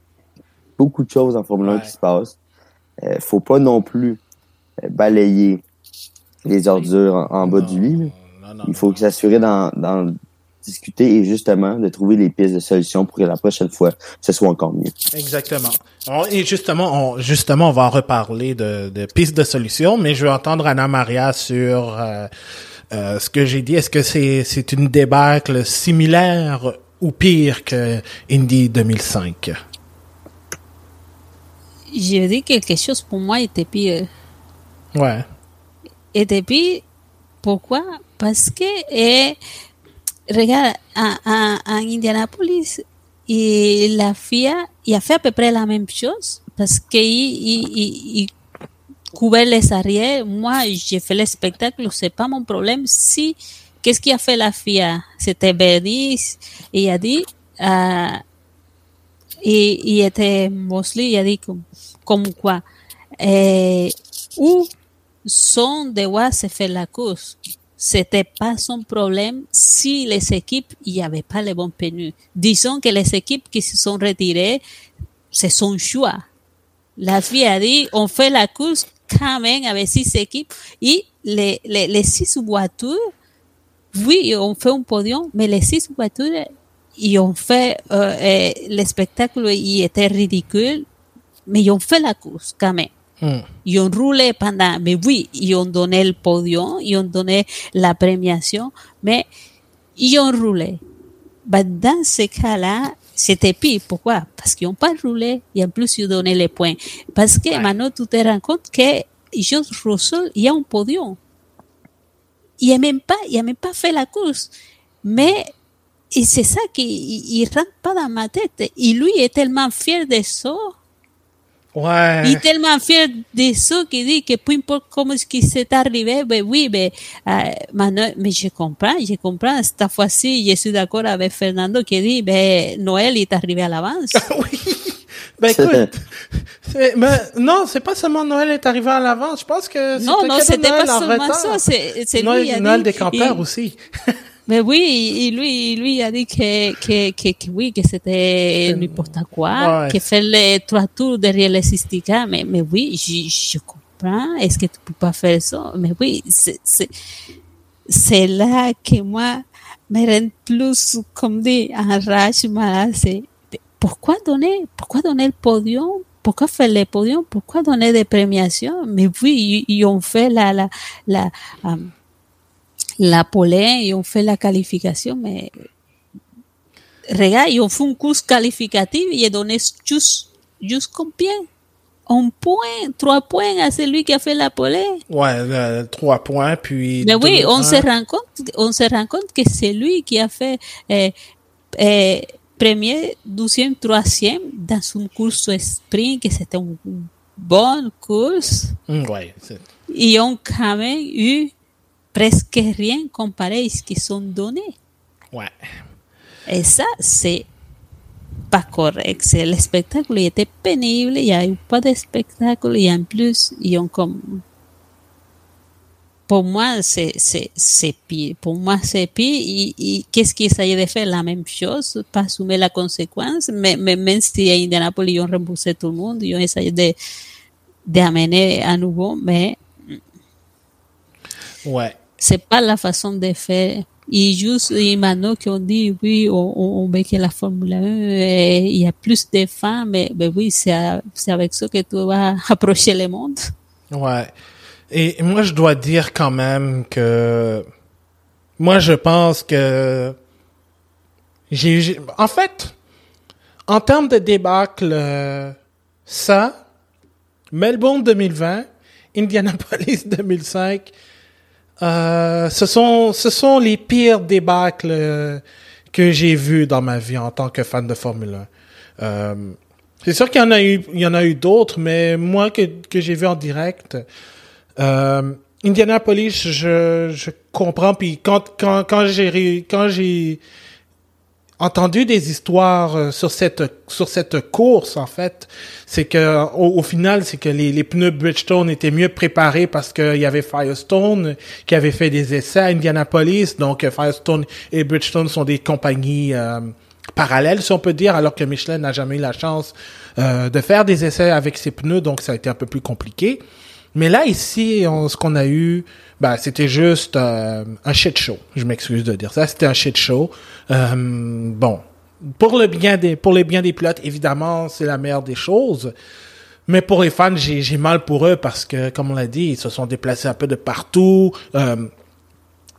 beaucoup de choses en Formule 1 qui se passent. Euh, faut pas non plus euh, balayer les ordures en, bas du lit. Il faut s'assurer d'en discuter et justement de trouver les pistes de solutions pour que la prochaine fois ce soit encore mieux. Exactement. Et justement, on, justement, on va en reparler de, de pistes de solutions, mais je veux entendre Anna Maria sur euh, euh, ce que j'ai dit. Est-ce que c'est c'est une débâcle similaire ou pire que Indy 2005? J'ai dit quelque chose pour moi était pire. Ouais. Était pire. Pourquoi? Parce que et, regarde, en, Indianapolis, et la FIA il a fait à peu près la même chose parce qu'il il, les arrières. Moi, j'ai fait le spectacle, c'est pas mon problème. Si, qu'est-ce qu'il a fait la FIA? C'était Bernice, il a dit, euh, et il était Mosley, il a dit comme, comme quoi, euh, où son devoir se fait la course c'était pas son problème si les équipes, il n'y avait pas les bons pneus. Disons que les équipes qui se sont retirées, c'est son choix. La FIA a dit, on fait la course quand même avec six équipes et les, les, les six voitures, oui, on fait un podium, mais les six voitures, ils ont fait, euh, euh, le spectacle, il était ridicule, mais ils ont fait la course quand même. Ils ont roulé pendant, mais oui, ils ont donné le podium, ils ont donné la premiation, mais ils ont roulé. Ben, dans ce cas-là, c'était pire. Pourquoi? Parce qu'ils n'ont pas roulé et en plus ils ont donné les points. Parce que maintenant, tu te rends compte que George Russell, il y a un podium. Il n'a même pas, il a même pas fait la course. Mais, c'est ça qui, ne rentre pas dans ma tête. Et lui est tellement fier de ça Ouais. Il est tellement fier de ça qu'il dit que peu importe comment ce qui s'est arrivé, ben oui, ben, euh, mais je comprends, je comprends. Cette fois-ci, je suis d'accord avec Fernando qui dit, ben, Noël est arrivé à l'avance. oui. Ben écoute, mais, non, c'est pas seulement Noël est arrivé à l'avance. Je pense que non, non, c'était pas seulement ça. C'est Noël, lui. Noël des campeurs aussi. Mais oui, lui, lui a dit que, que, que, oui, que c'était n'importe quoi, que faire les trois tours derrière les Sistika. Mais, mais oui, je, je comprends. Est-ce que tu peux pas faire ça? Mais oui, c'est, là que moi, me rend plus, comme dit, enrage, malade. C'est, pourquoi donner, pourquoi donner le podium? Pourquoi faire le podium? Pourquoi donner des premiations? Mais oui, ils, ont fait la, la, la, um, la polée et on fait la qualification, mais regarde, ils ont fait une course qualificative et ils donné juste, juste combien? Un point, trois points à celui qui a fait la polée. Ouais, trois points, puis. Mais oui, on se rend compte, on se rend compte que c'est lui qui a fait eh, eh, premier, deuxième, troisième dans une course sprint, que c'était une bonne course. Mm, ouais. Ils ont quand même eu presque rien comparé à ce qu'ils sont donnés. Ouais. Et ça, c'est pas correct. C'est, le spectacle était pénible, il n'y a eu pas de spectacle et en plus, ils ont comme. Pour moi, c'est, c'est, c'est pire. Pour moi, c'est pire. Et, qu'est-ce qu'ils essayaient de faire? La même chose, pas assumer la conséquence. Mais, mais même si à Indianapolis, ils ont remboursé tout le monde, ils ont essayé de, d'amener à nouveau, mais. Ouais c'est pas la façon de faire. Et juste, et maintenant qu'on dit, oui, on, on veut que la Formule 1, il y a plus de femmes, mais, ben oui, c'est avec ça que tu vas approcher le monde. Ouais. Et moi, je dois dire quand même que, moi, je pense que, j'ai, en fait, en termes de débâcle, euh, ça, Melbourne 2020, Indianapolis 2005, euh, ce sont ce sont les pires débâcles euh, que j'ai vus dans ma vie en tant que fan de Formule 1. Euh, c'est sûr qu'il y en a eu il y en a eu d'autres, mais moi que que j'ai vu en direct, euh, Indianapolis, je je comprends puis quand quand quand j'ai quand j'ai entendu des histoires euh, sur cette sur cette course en fait. C'est que au, au final, c'est que les, les pneus Bridgestone étaient mieux préparés parce qu'il y avait Firestone qui avait fait des essais à Indianapolis. Donc euh, Firestone et Bridgestone sont des compagnies euh, parallèles, si on peut dire, alors que Michelin n'a jamais eu la chance de faire des essais avec ses pneus, donc ça a été un peu plus compliqué. Mais là, ici, on, ce qu'on a eu, bah, c'était juste euh, un shit show. Je m'excuse de dire ça. C'était un shit show. Euh, bon, pour le bien des, pour les biens des pilotes, évidemment, c'est la meilleure des choses. Mais pour les fans, j'ai mal pour eux parce que, comme on l'a dit, ils se sont déplacés un peu de partout. Euh,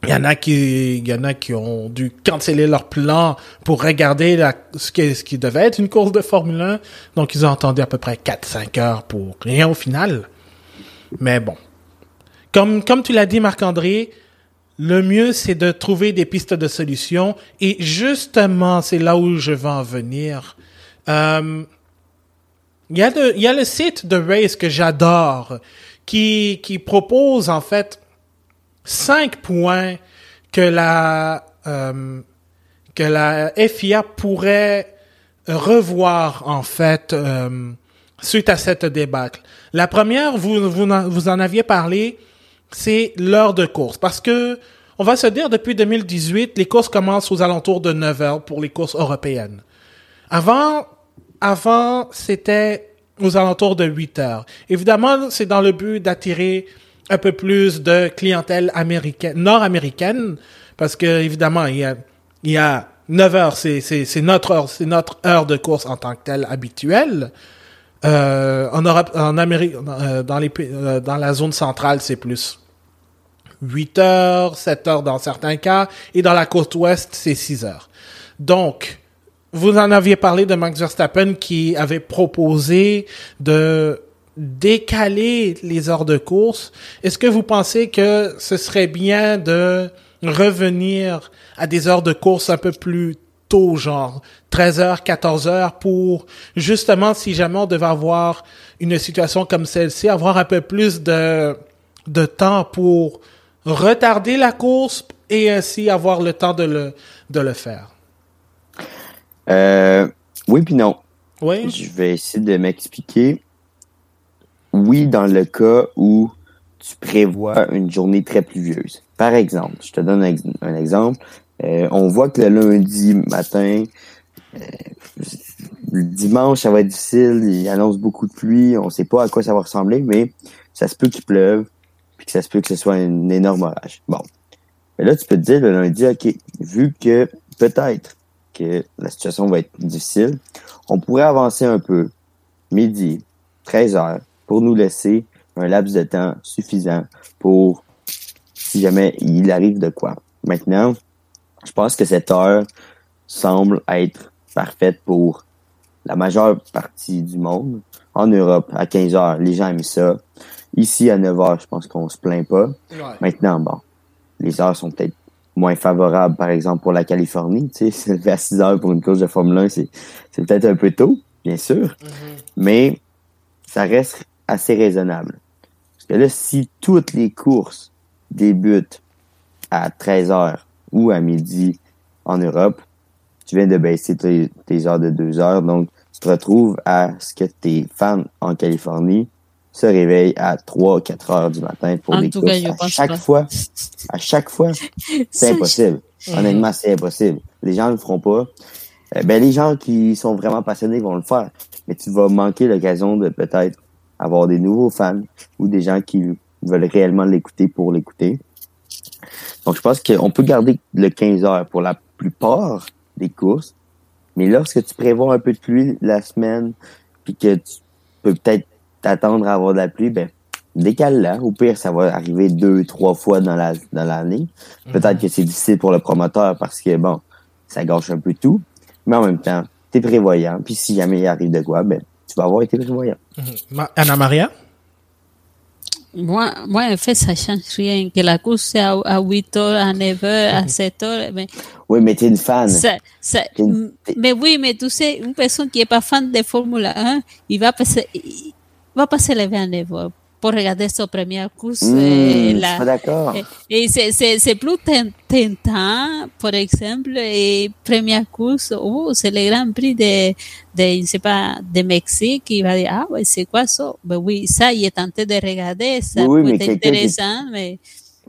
il y en a qui, y en a qui ont dû canceller leur plan pour regarder la, ce qui, ce qui devait être une course de Formule 1. Donc, ils ont attendu à peu près 4-5 heures pour rien au final. Mais bon. Comme, comme tu l'as dit, Marc-André, le mieux, c'est de trouver des pistes de solution. Et justement, c'est là où je veux en venir. Euh, il y, a y a le site de Race que j'adore qui, qui propose en fait cinq points que la, euh, que la FIA pourrait revoir en fait euh, suite à cette débâcle. La première, vous, vous, vous en aviez parlé, c'est l'heure de course. Parce que, on va se dire, depuis 2018, les courses commencent aux alentours de 9 heures pour les courses européennes. Avant, avant, c'était aux alentours de 8 heures. Évidemment, c'est dans le but d'attirer un peu plus de clientèle américaine, nord-américaine, parce que, évidemment, il y a, il y a 9 heures, c'est notre heure, c'est notre heure de course en tant que telle habituelle. Euh, en Europe, en Amérique, euh, dans, les, euh, dans la zone centrale, c'est plus 8 heures, 7 heures dans certains cas, et dans la côte ouest, c'est 6 heures. Donc, vous en aviez parlé de Max Verstappen qui avait proposé de décaler les heures de course. Est-ce que vous pensez que ce serait bien de revenir à des heures de course un peu plus tôt, genre 13h, 14h, pour justement, si jamais on devait avoir une situation comme celle-ci, avoir un peu plus de, de temps pour retarder la course et ainsi avoir le temps de le, de le faire? Euh, oui, puis non. Oui. Je vais essayer de m'expliquer. Oui, dans le cas où tu prévois une journée très pluvieuse. Par exemple, je te donne un exemple. Euh, on voit que le lundi matin, euh, le dimanche, ça va être difficile. Il annonce beaucoup de pluie. On ne sait pas à quoi ça va ressembler, mais ça se peut qu'il pleuve, ça se peut que ce soit un énorme orage. Bon. Mais là, tu peux te dire le lundi, OK, vu que peut-être que la situation va être difficile, on pourrait avancer un peu, midi, 13 heures, pour nous laisser un laps de temps suffisant pour si jamais il arrive de quoi. Maintenant, je pense que cette heure semble être parfaite pour la majeure partie du monde. En Europe, à 15 heures, les gens aiment ça. Ici, à 9 heures, je pense qu'on se plaint pas. Maintenant, bon, les heures sont peut-être moins favorables, par exemple, pour la Californie. Tu sais, se à 6 heures pour une course de Formule 1, c'est, peut-être un peu tôt, bien sûr. Mm-hmm. Mais ça reste assez raisonnable. Parce que là, si toutes les courses débutent à 13 heures ou à midi en Europe, tu viens de baisser tes, heures de deux heures. Donc, tu te retrouves à ce que tes fans en Californie se réveillent à 3 4 heures du matin pour des courses. à chaque fois, à chaque fois, c'est impossible. Honnêtement, c'est impossible. Les gens ne le feront pas. Euh, ben, les gens qui sont vraiment passionnés vont le faire. Mais tu vas manquer l'occasion de peut-être avoir des nouveaux fans ou des gens qui veulent réellement l'écouter pour l'écouter. Donc, je pense qu'on peut garder le 15 heures pour la plupart des courses. Mais lorsque tu prévois un peu de pluie la semaine, puis que tu peux peut-être t'attendre à avoir de la pluie, ben, décale-la. Au pire, ça va arriver deux, trois fois dans la dans l'année. Peut-être que c'est difficile pour le promoteur parce que, bon, ça gâche un peu tout. Mais en même temps, tu es prévoyant. Puis si jamais il arrive de quoi, ben, tu vas avoir été prévoyant. Anna Maria? Moi, moi, en fait, ça change rien. Que la course soit à, 8 heures, à 9 heures, à 7 heures. Mais, oui, mais tu es une fan. mais oui, mais tu sais, une personne qui n'est pas fan de Formule 1, il va pas, il va pas se lever à 9 heures pour regarder sa première course. Mmh, euh, suis pas d'accord. et c'est- c'est c'est plus ten- tentant, par exemple, et première course, oh, c'est le Grand Prix de, de, je sais pas, de Mexique, il va dire, ah, ouais, c'est quoi ça? Ben oui, ça, il est tenté de regarder, ça Oui, peut mais être qui- intéressant, mais,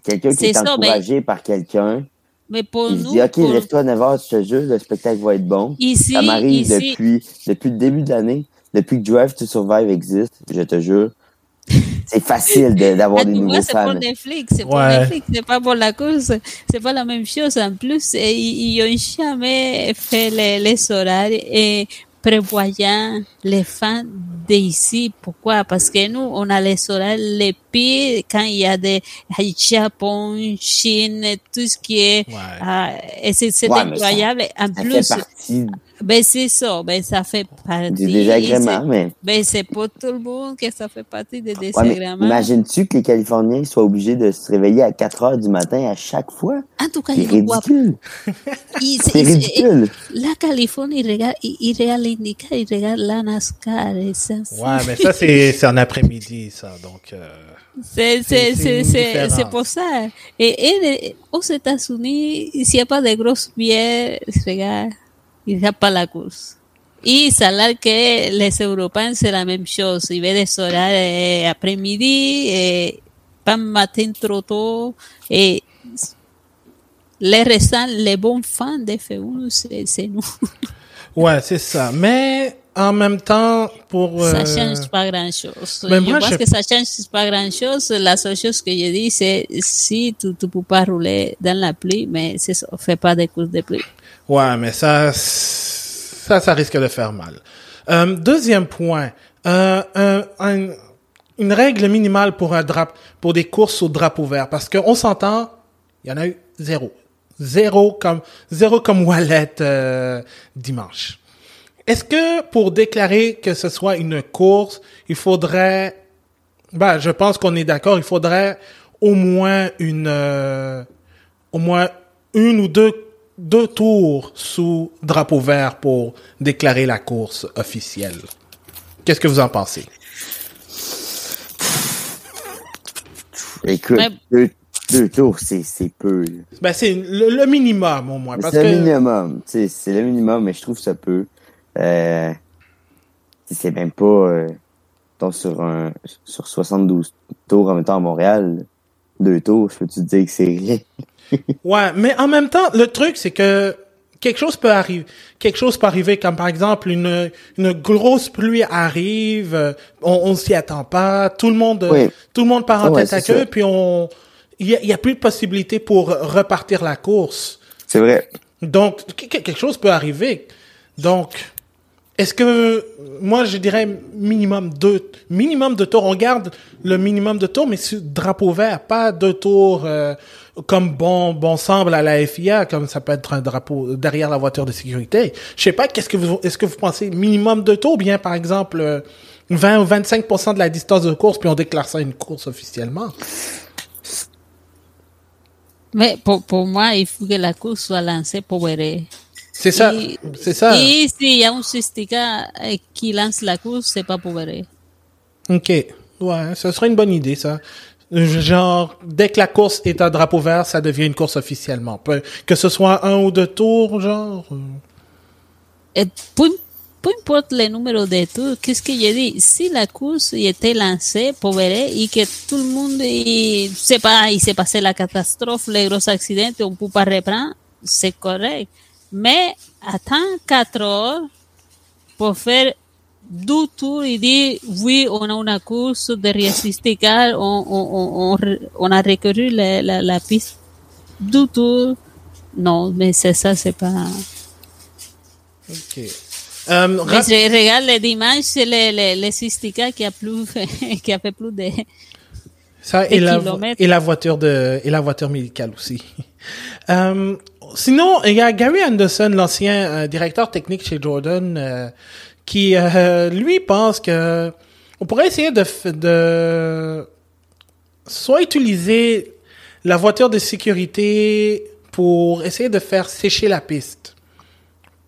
Quelqu'un qui est ça, ben- encouragé par quelqu'un, mais pour il nous, dit, OK, pour- lève-toi à 9h, je te jure, le spectacle va être bon. ici, Ça m'arrive depuis, depuis le début de l'année, depuis que Drive to Survive existe, je te jure. C'est facile de- d'avoir Ah, des nouveaux c'est pour. Netflix, c'est pour Ouais. Netflix, c'est pas pour la course, c'est pas la même chose. En plus, et ils ils ont jamais fait les, les horaires et prévoyant les fans d'ici. Pourquoi? Parce que nous, on a les horaires les pires quand il y a des Japon, Chine, tout ce qui est, Ouais. ah, et c'est Ouais, mais ça- incroyable. En Ça plus, fait partie ben c'est ça, ben ça fait partie. du désagrément, mais Ben c'est pour tout le monde que ça fait partie des Ouais, désagréments. imagines-tu que les Californiens soient obligés de se réveiller à 4 heures du matin à chaque fois? En tout cas, C'est ridicule. C'est ridicule. La Californie, regarde, il, il regarde l'IndyCar, il regarde la NASCAR. Et ça, Ouais, mais ça, c'est c'est en après-midi, ça. Donc, euh, c'est, pour ça. Et, et aux États-Unis, s'il n'y a pas de grosses bières, regarde, il regarde pas la course. Et ça a l'air que les Européens, c'est la même chose. Ils veulent des horaires euh, après-midi, et pas matin trop tôt, et les restants, les bons fans de F1, c'est, c'est nous. ouais, c'est ça. Mais en même temps, pour... Ça euh, change pas grand chose. mais je moi, pense je- que ça change pas grand chose. La seule chose que je dis, c'est si tu, tu peux pas rouler dans la pluie, mais c'est ça, fais pas des courses de pluie. Ouais, mais ça, ça, ça risque de faire mal. Euh, deuxième point, euh, un- un- une règle minimale pour un drap, pour des courses au drapeau vert, parce qu'on s'entend, il y en a eu zéro, zéro comme zéro comme Wallet euh, dimanche. Est-ce que pour déclarer que ce soit une course, il faudrait, ben, je pense qu'on est d'accord, il faudrait au moins une, euh, au moins une ou deux, deux tours sous drapeau vert pour déclarer la course officielle. Qu'est-ce que vous en pensez? Écoute, Mais- deux, deux tours, c'est c'est peu. Ben, c'est le, le minimum, au moins. C'est le que, minimum. tu sais, C'est le minimum, mais je trouve ça peu. Euh, c'est même pas... Euh, sur, un, sur 72 tours en même temps à Montréal, deux tours, je peux te dire que c'est rien? ouais, mais en même temps, le truc, c'est que quelque chose peut arriver. Quelque chose peut arriver, comme par exemple, une, une grosse pluie arrive, euh, on, on s'y attend pas, tout le monde, Oui. tout le monde part en ouais, tête à queue, ça. puis on, il y y a plus de possibilité pour repartir la course. C'est vrai. Donc, que- que- quelque chose peut arriver. Donc, est-ce que, moi, je dirais minimum deux, minimum de tours. On garde le minimum de tours, mais sur drapeau vert, pas deux tours euh, comme bon, bon semble à la FIA, comme ça peut être un drapeau derrière la voiture de sécurité. Je sais pas, qu'est-ce que vous, est-ce que vous pensez minimum de tours, ou bien par exemple euh, 20 ou 25% de la distance de course, puis on déclare ça une course officiellement? Mais pour, pour moi, il faut que la course soit lancée pour verrer. C'est ça, c'est ça. Et s'il y a un Sistika euh, qui lance la course, c'est pas pour verrer. Ok, ouais, ce serait une bonne idée, ça. Genre, dès que la course est un drapeau vert, ça devient une course officiellement. Que ce soit un ou deux tours, genre. euh, Et peu, peu importe le numéro de tours, qu'est-ce que je dis? Si la course était lancée pour et que tout le monde, il, pas, il s'est passé la catastrophe, les gros accidents, on peut pas reprendre, c'est correct. Mais attends quatre heures pour faire deux tours et dire oui, on a une course derrière Sistika, on, on, on, on, on a recorru la, la, la piste deux tours. Non, mais c'est ça, c'est pas. Ok. Euh, Mais rap- je regarde le dimanche, c'est le, le, le Sistika qui a plus, qui a fait plus de, ça et la, et la voiture de et la voiture médicale aussi. Euh, sinon, il y a Gary Anderson, l'ancien euh, directeur technique chez Jordan, euh, qui euh, lui pense que on pourrait essayer de de soit utiliser la voiture de sécurité pour essayer de faire sécher la piste.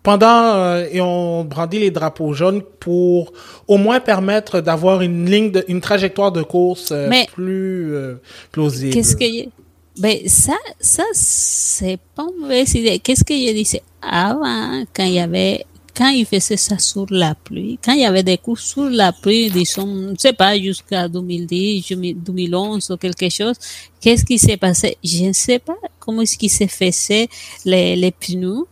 pendant euh, et on brandit les drapeaux jaunes pour au moins permettre d'avoir une ligne, de, une trajectoire de course euh, Mais- plus euh, plausible. Qu'est-ce que ben ça ça c'est pas une mauvaise idée. Qu'est-ce que je disais avant quand il y avait quand il faisait ça sur la pluie, quand il y avait des courses sur la pluie, disons, je sais pas, jusqu'à 2010, 2011 ou quelque chose, qu'est-ce qui s'est passé? Je ne sais pas comment est-ce qu'il s'est faisait les, les pneus,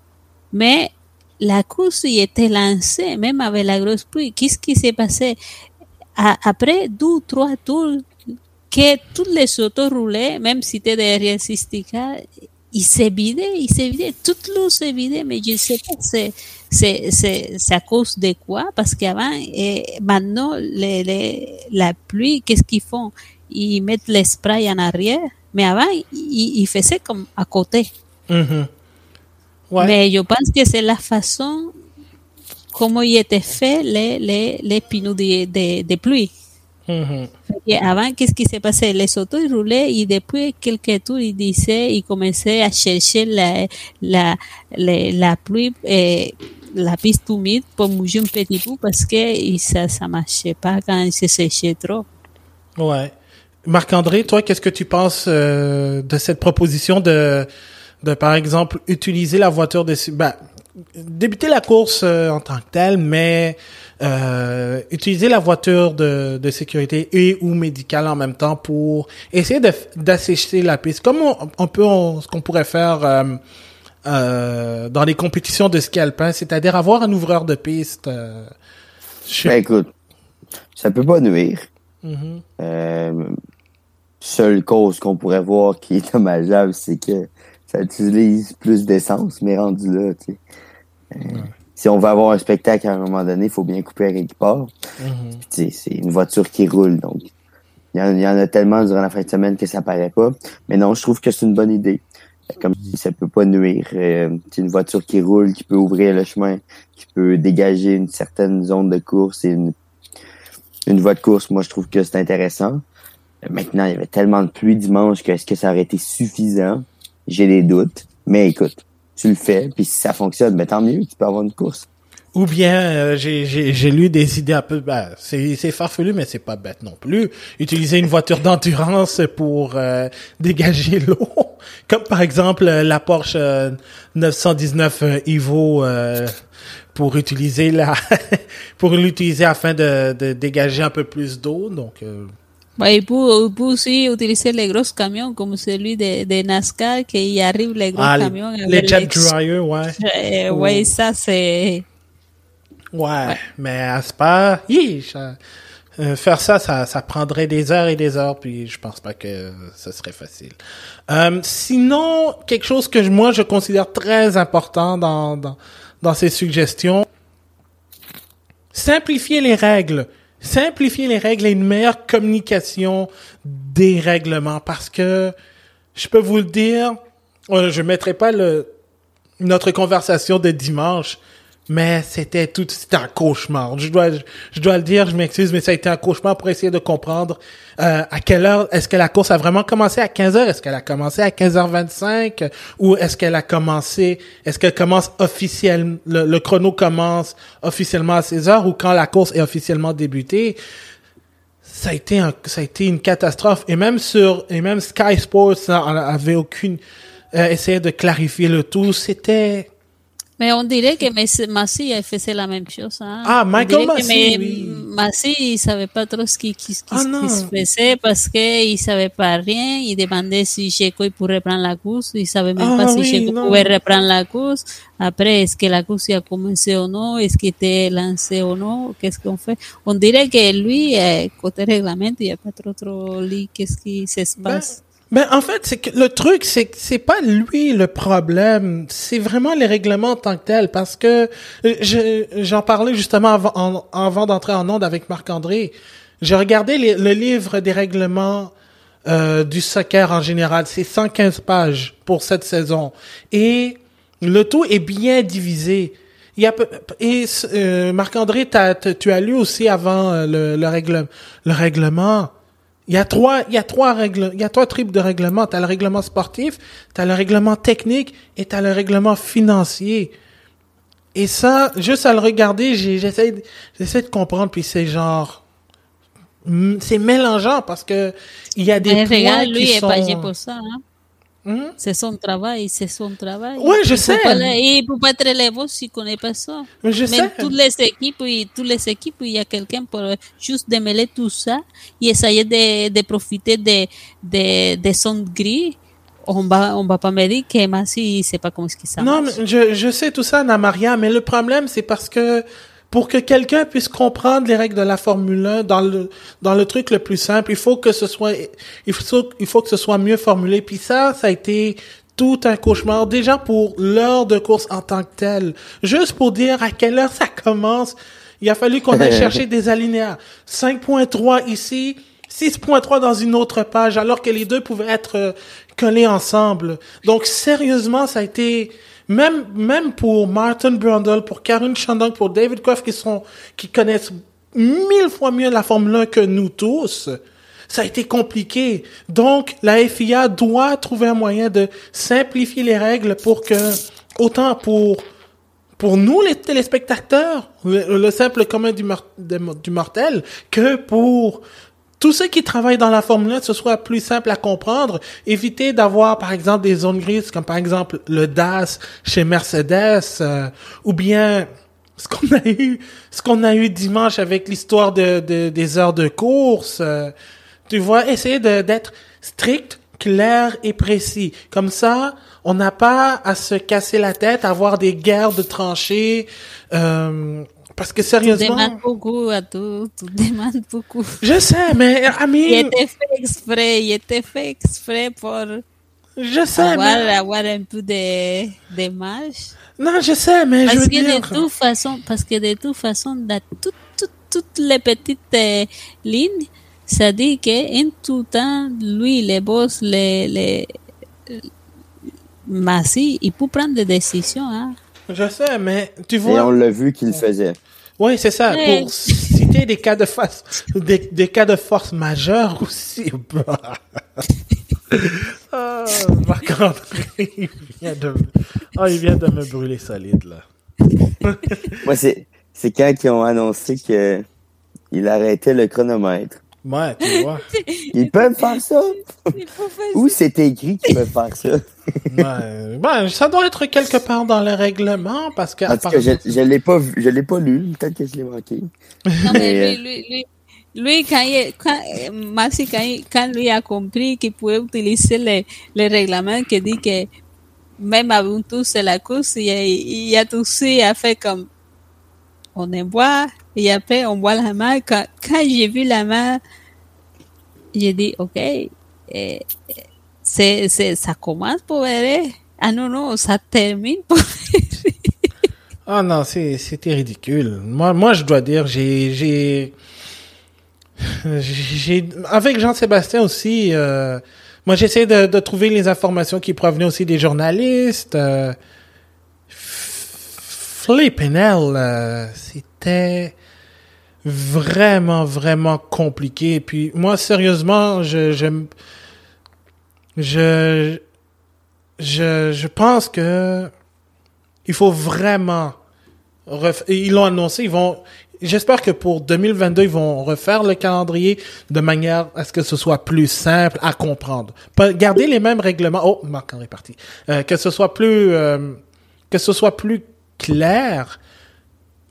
mais la course y était lancée, même avec la grosse pluie. Qu'est-ce qui s'est passé? Après deux trois tours, que toutes les autos roulaient, même si c'était derrière Sistika, il s'est vidé, il s'est vidé, toute l'eau s'est vidée, mais je ne sais pas c'est, c'est, c'est, c'est à cause de quoi, parce qu'avant, et maintenant, les, les, la pluie, qu'est-ce qu'ils font? Ils mettent les sprays en arrière, mais avant, ils, ils faisaient comme à côté. Mhm. Ouais. Mais je pense que c'est la façon comment il était fait les, les, les de, de, de pluie. Et avant, qu'est-ce qui s'est passé? Les autos ils roulaient et depuis quelques tours, ils disaient, ils commençaient à chercher la, la, la, la pluie, et la piste humide pour bouger un petit peu parce que ça, ça marchait pas quand il se séchait trop. Ouais. Marc-André, toi, qu'est-ce que tu penses euh, de cette proposition de, de, par exemple, utiliser la voiture de... Ben, débuter la course euh, en tant que telle, mais euh, utiliser la voiture de, de sécurité et ou médicale en même temps pour essayer d'assécher la piste, comme on, on peut, on- ce qu'on pourrait faire euh, euh, dans les compétitions de ski alpin, c'est-à-dire avoir un ouvreur de piste. je- Ben écoute, ça peut pas nuire. Mhm. Euh, seule cause qu'on pourrait voir qui est dommageable, c'est que ça utilise plus d'essence, mais rendu là, tu sais. Si on veut avoir un spectacle à un moment donné, il faut bien couper à quelque part. Mhm. Sais, c'est une voiture qui roule, donc il y, en, il y en a tellement durant la fin de semaine que ça paraît pas. Mais non, je trouve que c'est une bonne idée. Comme je dis, ça peut pas nuire. Euh, c'est une voiture qui roule, qui peut ouvrir le chemin, qui peut dégager une certaine zone de course et une, une voie de course. Moi, je trouve que c'est intéressant. Euh, Maintenant, il y avait tellement de pluie dimanche que est-ce que ça aurait été suffisant? J'ai des doutes. Mais écoute, tu le fais, puis si ça fonctionne, ben tant mieux, tu peux avoir une course. Ou bien euh, j'ai lu des idées un peu ben, c'est farfelu mais c'est pas bête non plus. Utiliser une voiture d'endurance pour euh, dégager l'eau, comme par exemple euh, la Porsche euh, 919 euh, Evo euh, pour utiliser la pour l'utiliser afin de, de dégager un peu plus d'eau donc Ouais, il peut, il peut aussi utiliser les gros camions comme celui de, de NASCAR qui arrive les gros ah, camions. les avec jet les- dryers ouais. Euh, ouais, ça c'est. Ouais, mais à ce pas, euh, faire ça, ça, ça prendrait des heures et des heures, puis je pense pas que ce serait facile. Euh, sinon, quelque chose que moi je considère très important dans, dans, dans ces suggestions, simplifier les règles. Simplifier les règles et une meilleure communication des règlements, parce que je peux vous le dire, euh, je mettrai pas le, notre conversation de dimanche, mais c'était tout, c'était un cauchemar. Je dois, je dois le dire, je m'excuse, mais ça a été un cauchemar pour essayer de comprendre euh, à quelle heure est-ce que la course a vraiment commencé? À 15 heures, est-ce qu'elle a commencé à 15h25 ou est-ce qu'elle a commencé, est-ce qu'elle commence officiellement, le, le chrono commence officiellement à 16 heures ou quand la course est officiellement débutée? Ça a été un, ça a été une catastrophe. Et même sur et même Sky Sports hein, avait aucune euh, essayé de clarifier le tout. C'était Mais on dirait que Massy elle faisait la même chose. Hein. Ah, Michael mais- oui. Massey, il savait pas trop ce qui, qui, qui- Ah, qui se faisait parce qu'il savait pas rien. Il demandait si Checo pourrait prendre la course. Il savait même Ah, pas si oui, Checo non. pouvait reprendre la course. Après, est-ce que la course a commencé ou non? Est-ce qu'il était lancé ou non? Qu'est-ce qu'on fait? On dirait que lui, côté règlement, il n'y a pas trop trop qu'est-ce qui se passe. Ben, en fait, c'est que le truc, c'est que c'est pas lui le problème, c'est vraiment les règlements en tant que tels, parce que je- j'en parlais justement avant, avant d'entrer en onde avec Marc-André. J'ai regardé le livre des règlements euh, du soccer en général, c'est 115 pages pour cette saison, et le tout est bien divisé. Il y a et euh, Marc-André, tu as lu aussi avant euh, le, le, règle, le règlement. Il y a trois, il y a trois règles, il y a trois types de règlements. T'as le règlement sportif, t'as le règlement technique et t'as le règlement financier. Et ça, juste à le regarder, j'essaie, de- j'essaie de comprendre, puis c'est genre, c'est mélangeant parce que il y a des Mais points lui qui est sont. payé pour ça. Hein? Hmm? C'est son travail, c'est son travail. Ouais, je Il sais. pas il peut pas être élève s'il connaît pas ça. Mais je Même sais. toutes les équipes, et toutes les équipes, il y a quelqu'un pour euh, juste démêler tout ça et essayer de, de profiter de, de, de son gris. On va, on va pas me dire que Massi, il sait pas comment est-ce que ça Non, mais je, je sais tout ça, Anna Maria, mais le problème, c'est parce que pour que quelqu'un puisse comprendre les règles de la Formule 1 dans le, dans le truc le plus simple, il faut que ce soit, il faut, il faut que ce soit mieux formulé. Puis ça, ça a été tout un cauchemar. Déjà pour l'heure de course en tant que telle. Juste pour dire à quelle heure ça commence, il a fallu qu'on aille chercher des alinéas. 5.3 ici, 6.3 dans une autre page, alors que les deux pouvaient être euh, collés ensemble. Donc, sérieusement, ça a été, même, même pour Martin Brundle, pour Karen Shandong, pour David Croft, qui sont, qui connaissent mille fois mieux la Formule 1 que nous tous, ça a été compliqué. Donc, la FIA doit trouver un moyen de simplifier les règles pour que, autant pour pour nous, les téléspectateurs, le, le simple commun du, mor- du mortel, que pour tous ceux qui travaillent dans la Formule 1, ce soit plus simple à comprendre. Éviter d'avoir, par exemple, des zones grises, comme par exemple le DAS chez Mercedes, euh, ou bien ce qu'on a eu, ce qu'on a eu dimanche avec l'histoire de, de- des heures de course. euh, tu vois, essayer d'être strict, clair et précis. Comme ça, on n'a pas à se casser la tête, à avoir des guerres de tranchées, euh, parce que Tu sérieusement, demandes beaucoup à tout, tu demandes beaucoup. je sais, mais Il Ami, était fait exprès, il était fait exprès pour je sais, avoir, mais, avoir un peu de, de marge. non, je sais, mais je Parce veux que dire, de toute façon, parce que de toute façon, dans toutes, toutes, toutes les petites euh, lignes, ça dit que en tout temps, lui, les boss, les, les, euh, Massi, il peut prendre des décisions, hein. Je sais, mais tu Et vois, on l'a vu qu'il faisait. Oui, c'est ça. Ouais. Pour citer des cas de force, des, des cas de force majeure aussi. ah, Marc-André, il vient de, ah, il vient de me brûler solide, là. Moi, c'est, c'est quand ils ont annoncé que il arrêtait le chronomètre. Ouais, tu vois. Ils peuvent faire ça? Faire Où c'est écrit qu'ils peuvent faire ça? Ouais. Ben, ça doit être quelque part dans le règlement, parce que, En tout cas, je, je l'ai pas vu, je l'ai pas lu. Peut-être que je l'ai manqué. Non, Mais, lui, lui, lui, lui, quand, il, quand, Maxi, quand, il- quand lui a compris qu'il pouvait utiliser les, les règlements qui dit que même avant tout, c'est la course, il a, il a toussé, il a fait comme on en boit, et après on boit la main. Quand, quand j'ai vu la main, j'ai dit, OK, eh, c'est, c'est, ça commence pour vrai. Ah non, non, ça termine pour Ah non, c'était ridicule. Moi, moi, je dois dire, j'ai, avec Jean-Sébastien aussi, euh, moi, j'essaie de, trouver les informations qui provenaient aussi des journalistes. Euh, Flipping hell, euh, c'était vraiment, vraiment compliqué. Puis moi, sérieusement, je, je, je, je, je pense que il faut vraiment ref- ils l'ont annoncé, ils vont j'espère que pour 2022 ils vont refaire le calendrier de manière à ce que ce soit plus simple à comprendre. Garder les mêmes règlements. Oh, Marc Henri est parti. Euh, que ce soit plus euh, que ce soit plus clair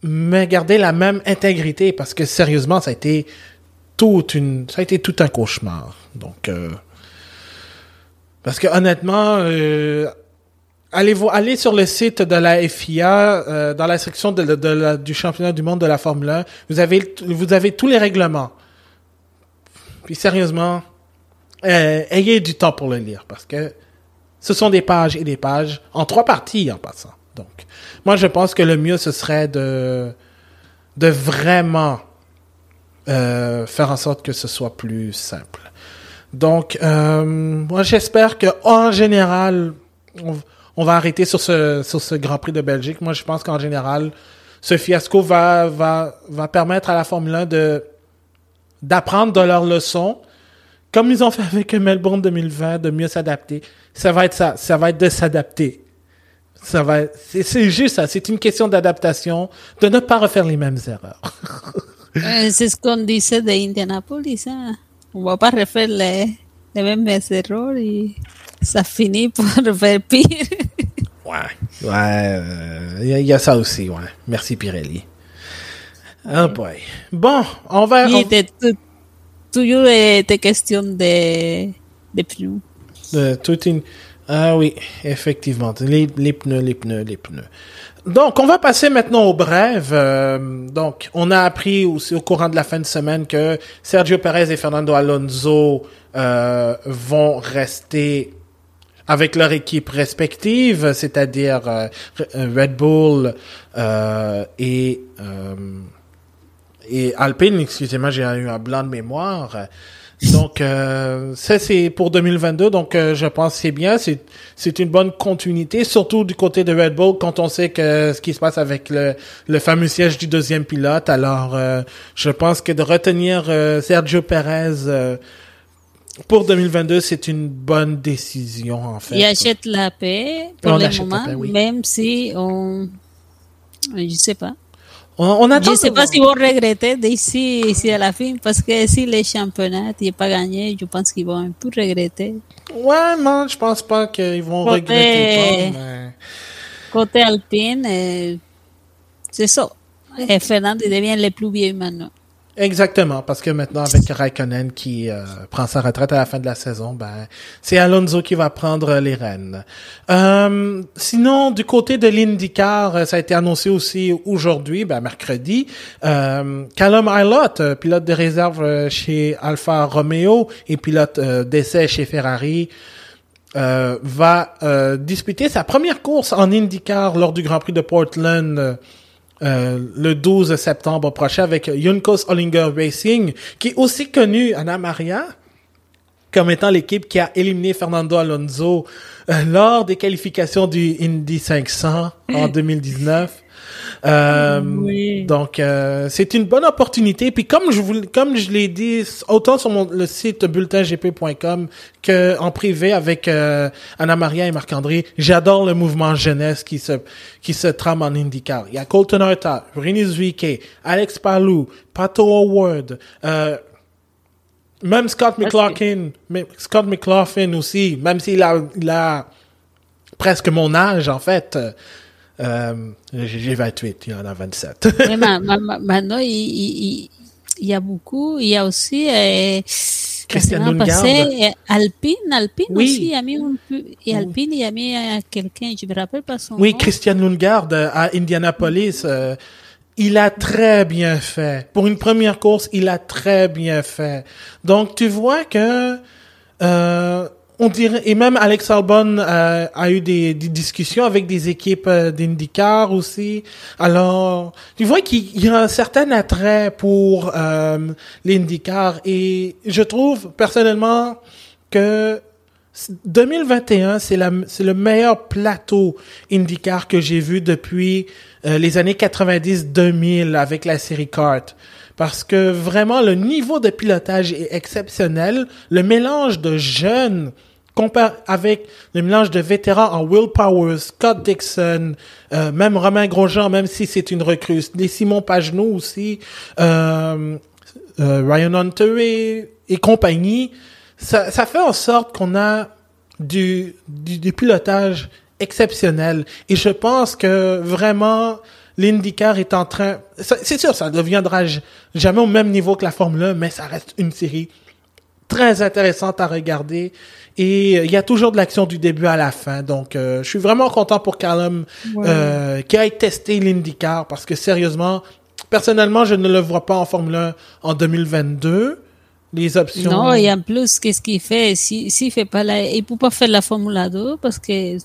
mais garder la même intégrité parce que sérieusement ça a été une ça a été tout un cauchemar. Donc euh, parce que honnêtement euh, Allez, vous, allez sur le site de la FIA, euh, dans la section du championnat du monde de la Formule 1. Vous avez, vous avez tous les règlements. Puis sérieusement, ayez du temps pour le lire parce que ce sont des pages et des pages en trois parties en passant. Donc, moi, je pense que le mieux ce serait de, vraiment euh, faire en sorte que ce soit plus simple. Donc, euh, moi, j'espère que en général, on, va arrêter sur ce, sur ce Grand Prix de Belgique. Moi, je pense qu'en général, ce fiasco va, permettre à la Formule 1 de, d'apprendre de leurs leçons, comme ils ont fait avec Melbourne 2020, de mieux s'adapter. Ça va être ça. Ça va être de s'adapter. Ça va, c'est juste ça. C'est une question d'adaptation, de ne pas refaire les mêmes erreurs. Euh, c'est ce qu'on disait d'Indianapolis. Hein? On va pas refaire les, les mêmes erreurs et ça finit par faire pire. ouais, ouais, il y, y, a ça aussi, ouais. Merci Pirelli. Oh boy. Bon, on va. Et on... toujours des questions de, de pneus. De, toute une... Ah oui, effectivement. Les, pneus, les pneus, les pneus. Donc, on va passer maintenant aux brèves. Euh, donc, on a appris aussi au courant de la fin de semaine que Sergio Perez et Fernando Alonso euh, vont rester avec leur équipe respective, c'est-à-dire euh, Red Bull et et Alpine, excusez-moi, j'ai eu un blanc de mémoire. Donc euh, ça c'est pour 2022, donc euh, je pense c'est bien, c'est c'est une bonne continuité, surtout du côté de Red Bull quand on sait que ce qui se passe avec le le fameux siège du deuxième pilote. Alors euh, je pense que de retenir Sergio Perez pour 2022, c'est une bonne décision en fait. Il achète la paix pour le moment, même si on je sais pas. On, Je ne sais pas si vont regretter d'ici ici à la fin, parce que si les championnats n'ont pas gagné, je pense qu'ils vont un peu regretter. Ouais, non, je pense pas qu'ils vont regretter. Côté Alpine, euh, c'est ça. Et Fernand devient le plus vieux maintenant. Exactement, parce que maintenant avec Raikkonen qui euh, prend sa retraite à la fin de la saison, ben c'est Alonso qui va prendre les rênes. Euh, sinon, du côté de l'IndyCar, euh, ça a été annoncé aussi aujourd'hui, ben mercredi, euh, Callum Ilott, pilote de réserve chez Alfa Romeo et pilote d'essai chez Ferrari, va disputer sa première course en IndyCar lors du Grand Prix de Portland euh, le 12 septembre prochain avec Junkos Hollinger Racing, qui est aussi connu, Anna Maria, comme étant l'équipe qui a éliminé Fernando Alonso euh, lors des qualifications du Indy 500 en 2019. Euh, Donc, euh, c'est une bonne opportunité. Puis comme je vous, comme je l'ai dit, autant sur mon, le site bulletingp.com que en privé avec euh, Anna Maria et Marc-André, j'adore le mouvement jeunesse qui se qui se trame en IndyCar. Il y a Colton Herta, Rini Zwieke, Alex Palou, Pato Howard, euh, même Scott McLaughlin, Scott McLaughlin aussi, même s'il a, il a presque mon âge en fait. Euh, j'ai 28, il y en a 27. Mais maintenant, il, il, il, y a beaucoup. Il y a aussi euh, Christian Lundgaard. Alpine, Alpine oui. aussi, il y a mis un peu, et Alpine, il y a mis euh, quelqu'un, je me rappelle pas son oui, nom. Oui, Christian Lundgaard euh, à Indianapolis. Euh, il a très bien fait. Pour une première course, il a très bien fait. Donc, tu vois que euh, on dirait, et même Alex Albon euh, a eu des, des, discussions avec des équipes euh, d'IndyCar aussi. Alors, tu vois qu'il y a un certain attrait pour euh, l'IndyCar et je trouve personnellement que 2021, c'est le meilleur plateau IndyCar que j'ai vu depuis euh, les années 90-2000 avec la série Kart parce que vraiment le niveau de pilotage est exceptionnel. Le mélange de jeunes compare avec le mélange de vétérans en Will Powers, Scott Dixon, euh, même Romain Grosjean, même si c'est une recrue, des Simon Pagenaud aussi, euh, euh, Ryan Hunter et, compagnie, ça, fait en sorte qu'on a du, du, pilotage exceptionnel. Et je pense que vraiment, l'IndyCar est en train... C'est sûr, ça ne deviendra jamais au même niveau que la Formule 1, mais ça reste une série très intéressante à regarder. Et euh, il y a toujours de l'action du début à la fin. Donc, euh, je suis vraiment content pour Callum ouais. euh, qui ait testé l'IndyCar parce que sérieusement, personnellement, je ne le vois pas en Formule 1 en 2022. Les options. Non, et en plus, qu'est-ce qu'il fait? S'il si, si fait pas la, il peut pas faire la Formule 2 parce que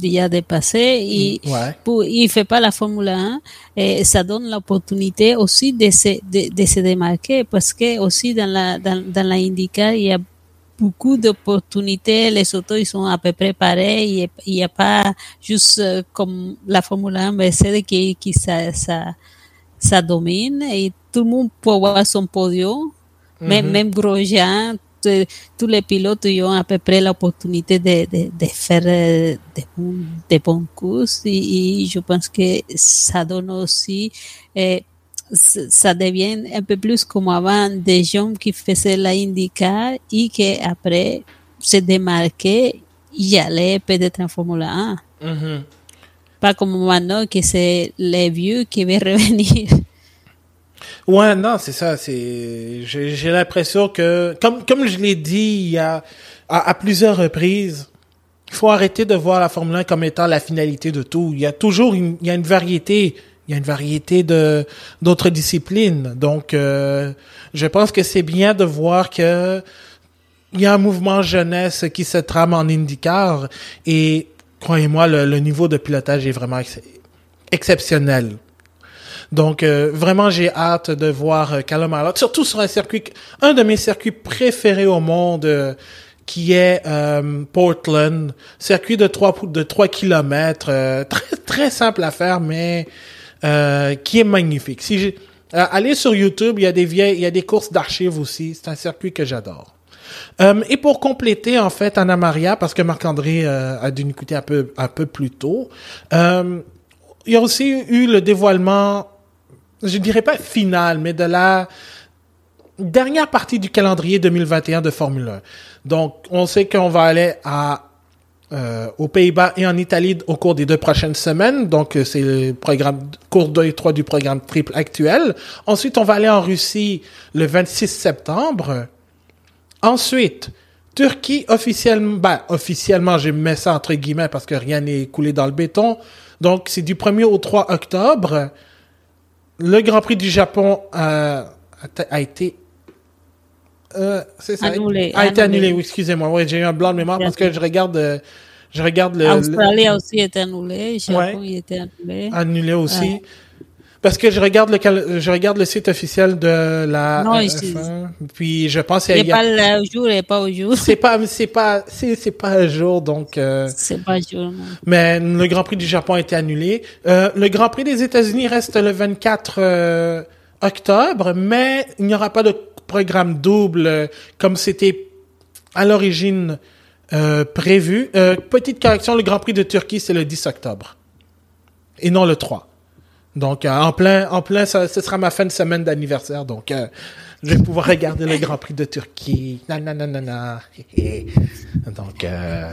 déjà dépassé et ouais. pour, il fait pas la Formule 1 et ça donne l'opportunité aussi de se, de, de, se démarquer parce que aussi dans la, dans, dans la IndyCar, il y a beaucoup d'opportunités, les autos ils sont à peu près pareils, il n'y a pas juste comme la Formule 1 Mercedes qui, qui ça, ça, ça domine. Et tout le monde peut avoir son podium, mm -hmm. même, même Grosjean, tous les pilotes ont à peu près l'opportunité de, de, de, faire des bons, des bons courses et, je pense que ça donne aussi, eh, ça devient un peu plus comme avant des gens qui faisaient la IndyCar et qui après se démarquaient y allaient peut-être en Formule 1. Pas comme maintenant que c'est les vieux qui vont revenir. Ouais, non, c'est ça. C'est, j'ai l'impression que, comme comme je l'ai dit il y a à, plusieurs reprises, il faut arrêter de voir la Formule 1 comme étant la finalité de tout. Il y a toujours une, il y a une variété. Il y a une variété de d'autres disciplines. Donc, euh, je pense que c'est bien de voir que il y a un mouvement jeunesse qui se trame en IndyCar et croyez-moi, le, le, niveau de pilotage est vraiment exceptionnel. Donc, euh, vraiment, j'ai hâte de voir euh, Callum surtout sur un circuit, un de mes circuits préférés au monde, euh, qui est euh, Portland, circuit de 3, de 3 kilomètres, très, très simple à faire, mais qui est magnifique. Si allez sur YouTube, il y a des vieilles, il y a des courses d'archives aussi. C'est un circuit que j'adore. et pour compléter, en fait, Anna Maria, parce que Marc-André a dû nous écouter un peu, un peu plus tôt, il y a aussi eu le dévoilement je dirais pas finale, mais de la dernière partie du calendrier 2021 de Formule 1. Donc, on sait qu'on va aller à euh, aux Pays-Bas et en Italie au cours des deux prochaines semaines. Donc, euh, c'est le programme, cours 2 et 3 du programme triple actuel. Ensuite, on va aller en Russie le 26 septembre. Ensuite, Turquie officiellement, ben, officiellement, j'ai mis ça entre guillemets parce que rien n'est coulé dans le béton. Donc, c'est du 1er au 3 octobre le Grand Prix du Japon a, a, été euh, ça, annulé, a, été annulé. Oui, excusez-moi. Oui, j'ai eu un blanc de mémoire parce que je regarde, euh, je regarde le. Australie a aussi été annulé. Japon ouais, été annulé. Annulé aussi. Parce que je regarde le je regarde le site officiel de la non, F1, puis je pense qu'il y a pas le jour et pas au jour. C'est pas c'est pas c'est c'est pas un jour donc euh, C'est pas un jour. Non. Mais le Grand Prix du Japon a été annulé. Euh, le Grand Prix des États-Unis reste le 24 euh, octobre, mais il n'y aura pas de programme double euh, comme c'était à l'origine euh, prévu. petite correction, le Grand Prix de Turquie c'est le 10 octobre et non le 3. Donc, euh, en plein, en plein, ce sera ma fin de semaine d'anniversaire. Donc, euh, je vais pouvoir regarder le Grand Prix de Turquie. Nanana. donc, euh,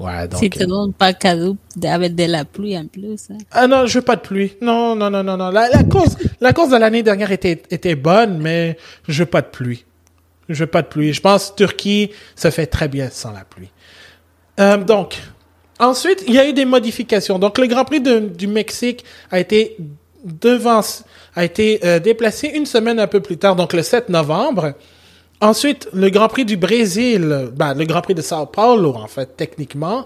ouais, donc. Si tu donnes pas cadeau avec de la pluie en plus. Hein. Ah non, je veux pas de pluie. Non, non, non, non, non. La, la course, la course de l'année dernière était, était bonne, mais je veux pas de pluie. Je veux pas de pluie. Je pense que Turquie se fait très bien sans la pluie. Euh, donc, Ensuite, il y a eu des modifications. Donc, le Grand Prix du Mexique a été euh, déplacé une semaine un peu plus tard, donc le 7 novembre. Ensuite, le Grand Prix du Brésil, ben, le Grand Prix de Sao Paulo, en fait, techniquement,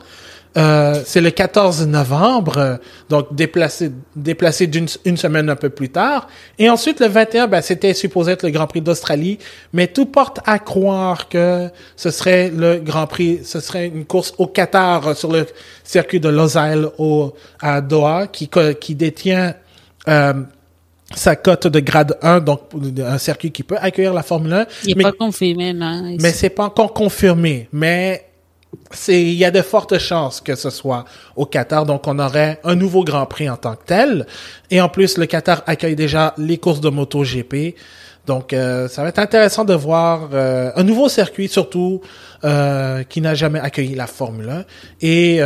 euh, c'est le 14 novembre, donc déplacé, déplacé d'une une semaine un peu plus tard. Et ensuite, le 21, ben, c'était supposé être le Grand Prix d'Australie, mais tout porte à croire que ce serait le Grand Prix, ce serait une course au Qatar sur le circuit de Losail au, à Doha, qui, qui détient euh, sa cote de grade 1, donc un circuit qui peut accueillir la Formule 1. Il n'est pas confirmé, non. Mais c'est pas encore confirmé. Mais c'est il y a de fortes chances que ce soit au Qatar. Donc on aurait un nouveau Grand Prix en tant que tel. Et en plus le Qatar accueille déjà les courses de moto GP donc euh, ça va être intéressant de voir euh, un nouveau circuit surtout euh, qui n'a jamais accueilli la Formule 1 et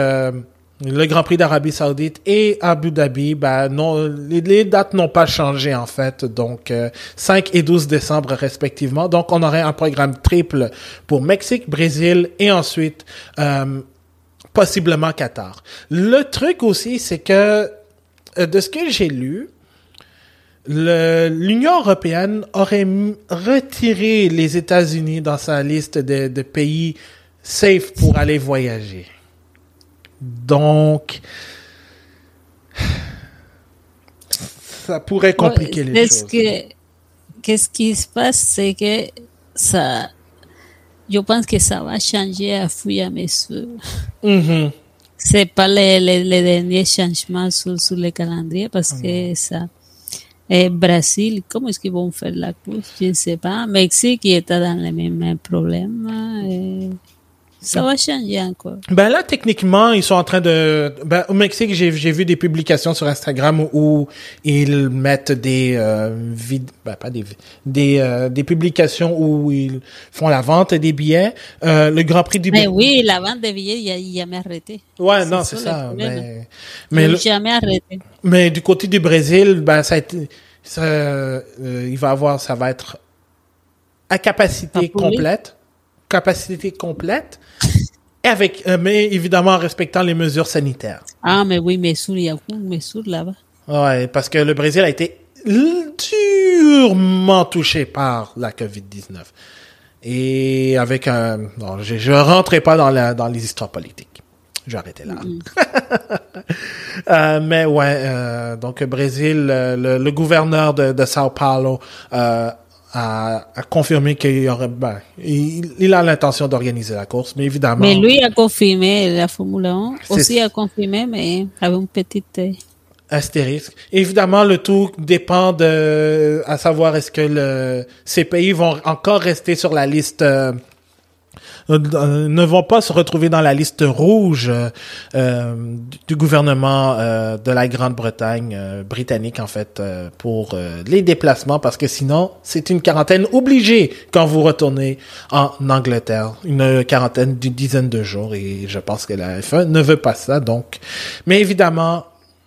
le Grand Prix d'Arabie Saoudite et Abu Dhabi, ben non, les, dates n'ont pas changé en fait, donc 5 euh, et 12 décembre respectivement. Donc on aurait un programme triple pour Mexique, Brésil et ensuite euh, possiblement Qatar. Le truc aussi, c'est que euh, de ce que j'ai lu, l'Union européenne aurait retiré les États-Unis dans sa liste de pays safe pour aller voyager. Donc, ça pourrait compliquer les choses. Qu'est-ce qui se passe, c'est que ça, je pense que ça va changer à fur et à mesure. Mm-hmm. C'est pas les, les, derniers changements sur, sur le calendrier parce que mm-hmm. ça, Et Brésil, comment est-ce qu'ils vont faire la course? Je ne sais pas. Mexique, qui était dans les mêmes problèmes. Et ça va changer encore. Ben là, techniquement, ils sont en train de... Ben, au Mexique, j'ai j'ai vu des publications sur Instagram où, ils mettent des euh, vid... ben, pas des des euh, des publications où ils font la vente des billets. Euh, le Grand Prix du Mais oui, la vente des billets, il n'y a jamais arrêté. Ouais, c'est non, c'est ça. Mais Mais le- jamais arrêté. mais du côté du Brésil, ben ça a été ça, euh, il va avoir ça va être à capacité pourri. complète, capacité complète. Avec, euh, mais évidemment en respectant les mesures sanitaires. Ah, mais oui, y a beaucoup de Messour là-bas. Ouais, parce que le Brésil a été durement touché par la COVID-19. Et avec un... Non, je ne rentrerai pas dans, la, dans les histoires politiques. Je vais arrêter là. Euh, mais ouais, euh, donc Brésil, euh, le, le gouverneur de, de Sao Paulo euh, a, a confirmé qu'il y aurait... Ben, il, il a l'intention d'organiser la course, mais évidemment... Mais lui a confirmé la Formule 1. C'est- Aussi a confirmé, mais avec une petite. euh, Astérisque. Évidemment, le tout dépend de, à savoir est-ce que le, ces pays vont encore rester sur la liste, euh, ne vont pas se retrouver dans la liste rouge euh, du, gouvernement euh, de la Grande-Bretagne euh, britannique en fait euh, pour euh, les déplacements parce que sinon c'est une quarantaine obligée quand vous retournez en Angleterre, une quarantaine d'une dizaine de jours et je pense que la F1 ne veut pas ça donc. Mais évidemment.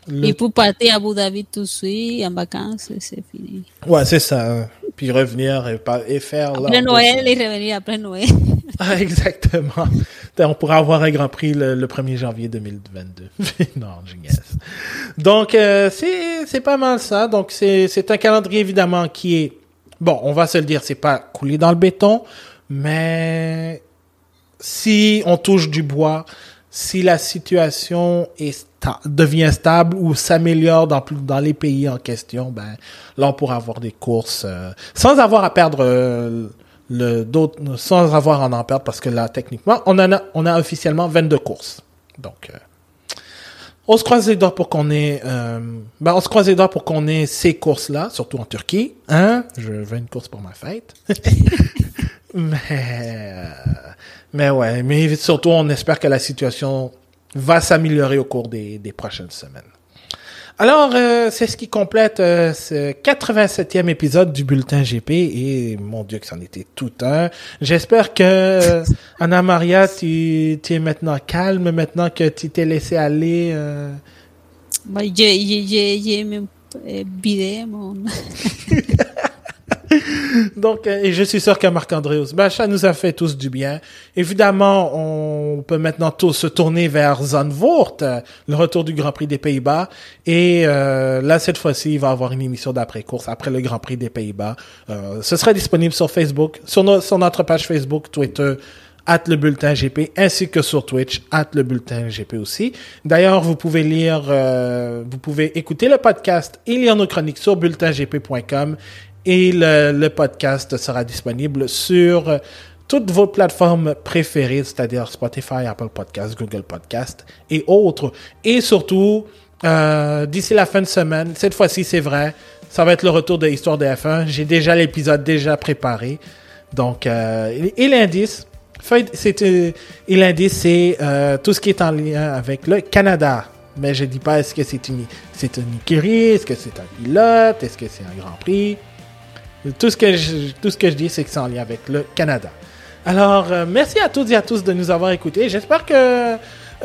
le- Et pour partir à Abu Dhabi tout de suite, en vacances, c'est fini. Ouais, c'est ça. Puis revenir et, et faire... Après Noël et revenir après Noël. Ah, exactement. On pourra avoir un Grand Prix le, le 1er janvier 2022. non, niaise. Donc, euh, c'est c'est pas mal ça. Donc, c'est un calendrier, évidemment, qui est... Bon, on va se le dire, c'est pas coulé dans le béton, mais si on touche du bois, si la situation est devient stable ou s'améliore dans, les pays en question, ben là on pourra avoir des courses euh, sans avoir à perdre euh, le sans avoir à en perdre parce que là techniquement on en a on a officiellement 22 courses. Donc euh, on se croise les doigts pour qu'on ait euh, ben on se croise les doigts pour qu'on ait ces courses là, surtout en Turquie, hein Je veux une course pour ma fête. Mais, euh, mais ouais, mais surtout, on espère que la situation va s'améliorer au cours des, des prochaines semaines. Alors, euh, c'est ce qui complète euh, ce 87e épisode du Bulletin GP et mon Dieu que c'en était tout un. J'espère que euh, Anna Maria, tu, tu es maintenant calme, maintenant que tu t'es laissé aller. euh, Bah, J'ai j'ai- j'ai- j'ai même euh, vidé mon. Donc, euh, et je suis sûr que Marc-André ça nous a fait tous du bien. Évidemment, on peut maintenant tous se tourner vers Zandvoort, euh, le retour du Grand Prix des Pays-Bas. Et euh, là, cette fois-ci, il va y avoir une émission d'après-course après le Grand Prix des Pays-Bas. Euh, ce sera disponible sur Facebook, sur notre page Facebook, Twitter, at le bulletin GP, ainsi que sur Twitch, at le bulletin GP aussi. D'ailleurs, vous pouvez lire, euh, vous pouvez écouter le podcast et lire nos chroniques sur bulletingp.com et le, podcast sera disponible sur toutes vos plateformes préférées, c'est-à-dire Spotify, Apple Podcast, Google Podcast et autres. Et surtout, euh, d'ici la fin de semaine, cette fois-ci c'est vrai, ça va être le retour de l'histoire de F1. J'ai déjà l'épisode déjà préparé. Donc, euh, et, et l'indice, feuille- c'est, euh, et l'indice, c'est euh, tout ce qui est en lien avec le Canada. Mais je dis pas est-ce que c'est une, c'est une écurie, est-ce que c'est un pilote, est-ce que c'est un Grand Prix. Tout ce que je, tout ce que je dis, c'est que c'est en lien avec le Canada. Alors, euh, merci à toutes et à tous de nous avoir écoutés. J'espère que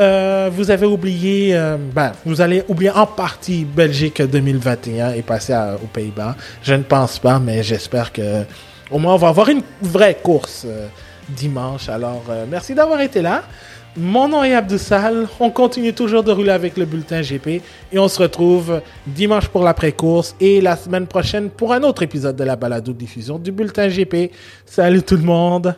euh, vous avez oublié, euh, ben, vous allez oublier en partie Belgique 2021 et passer à- aux Pays-Bas. Je ne pense pas, mais j'espère que au moins on va avoir une vraie course dimanche. Alors, merci d'avoir été là. Mon nom est Abdoussal. On continue toujours de rouler avec le bulletin GP et on se retrouve dimanche pour l'après-course et la semaine prochaine pour un autre épisode de la balado diffusion du bulletin GP. Salut tout le monde!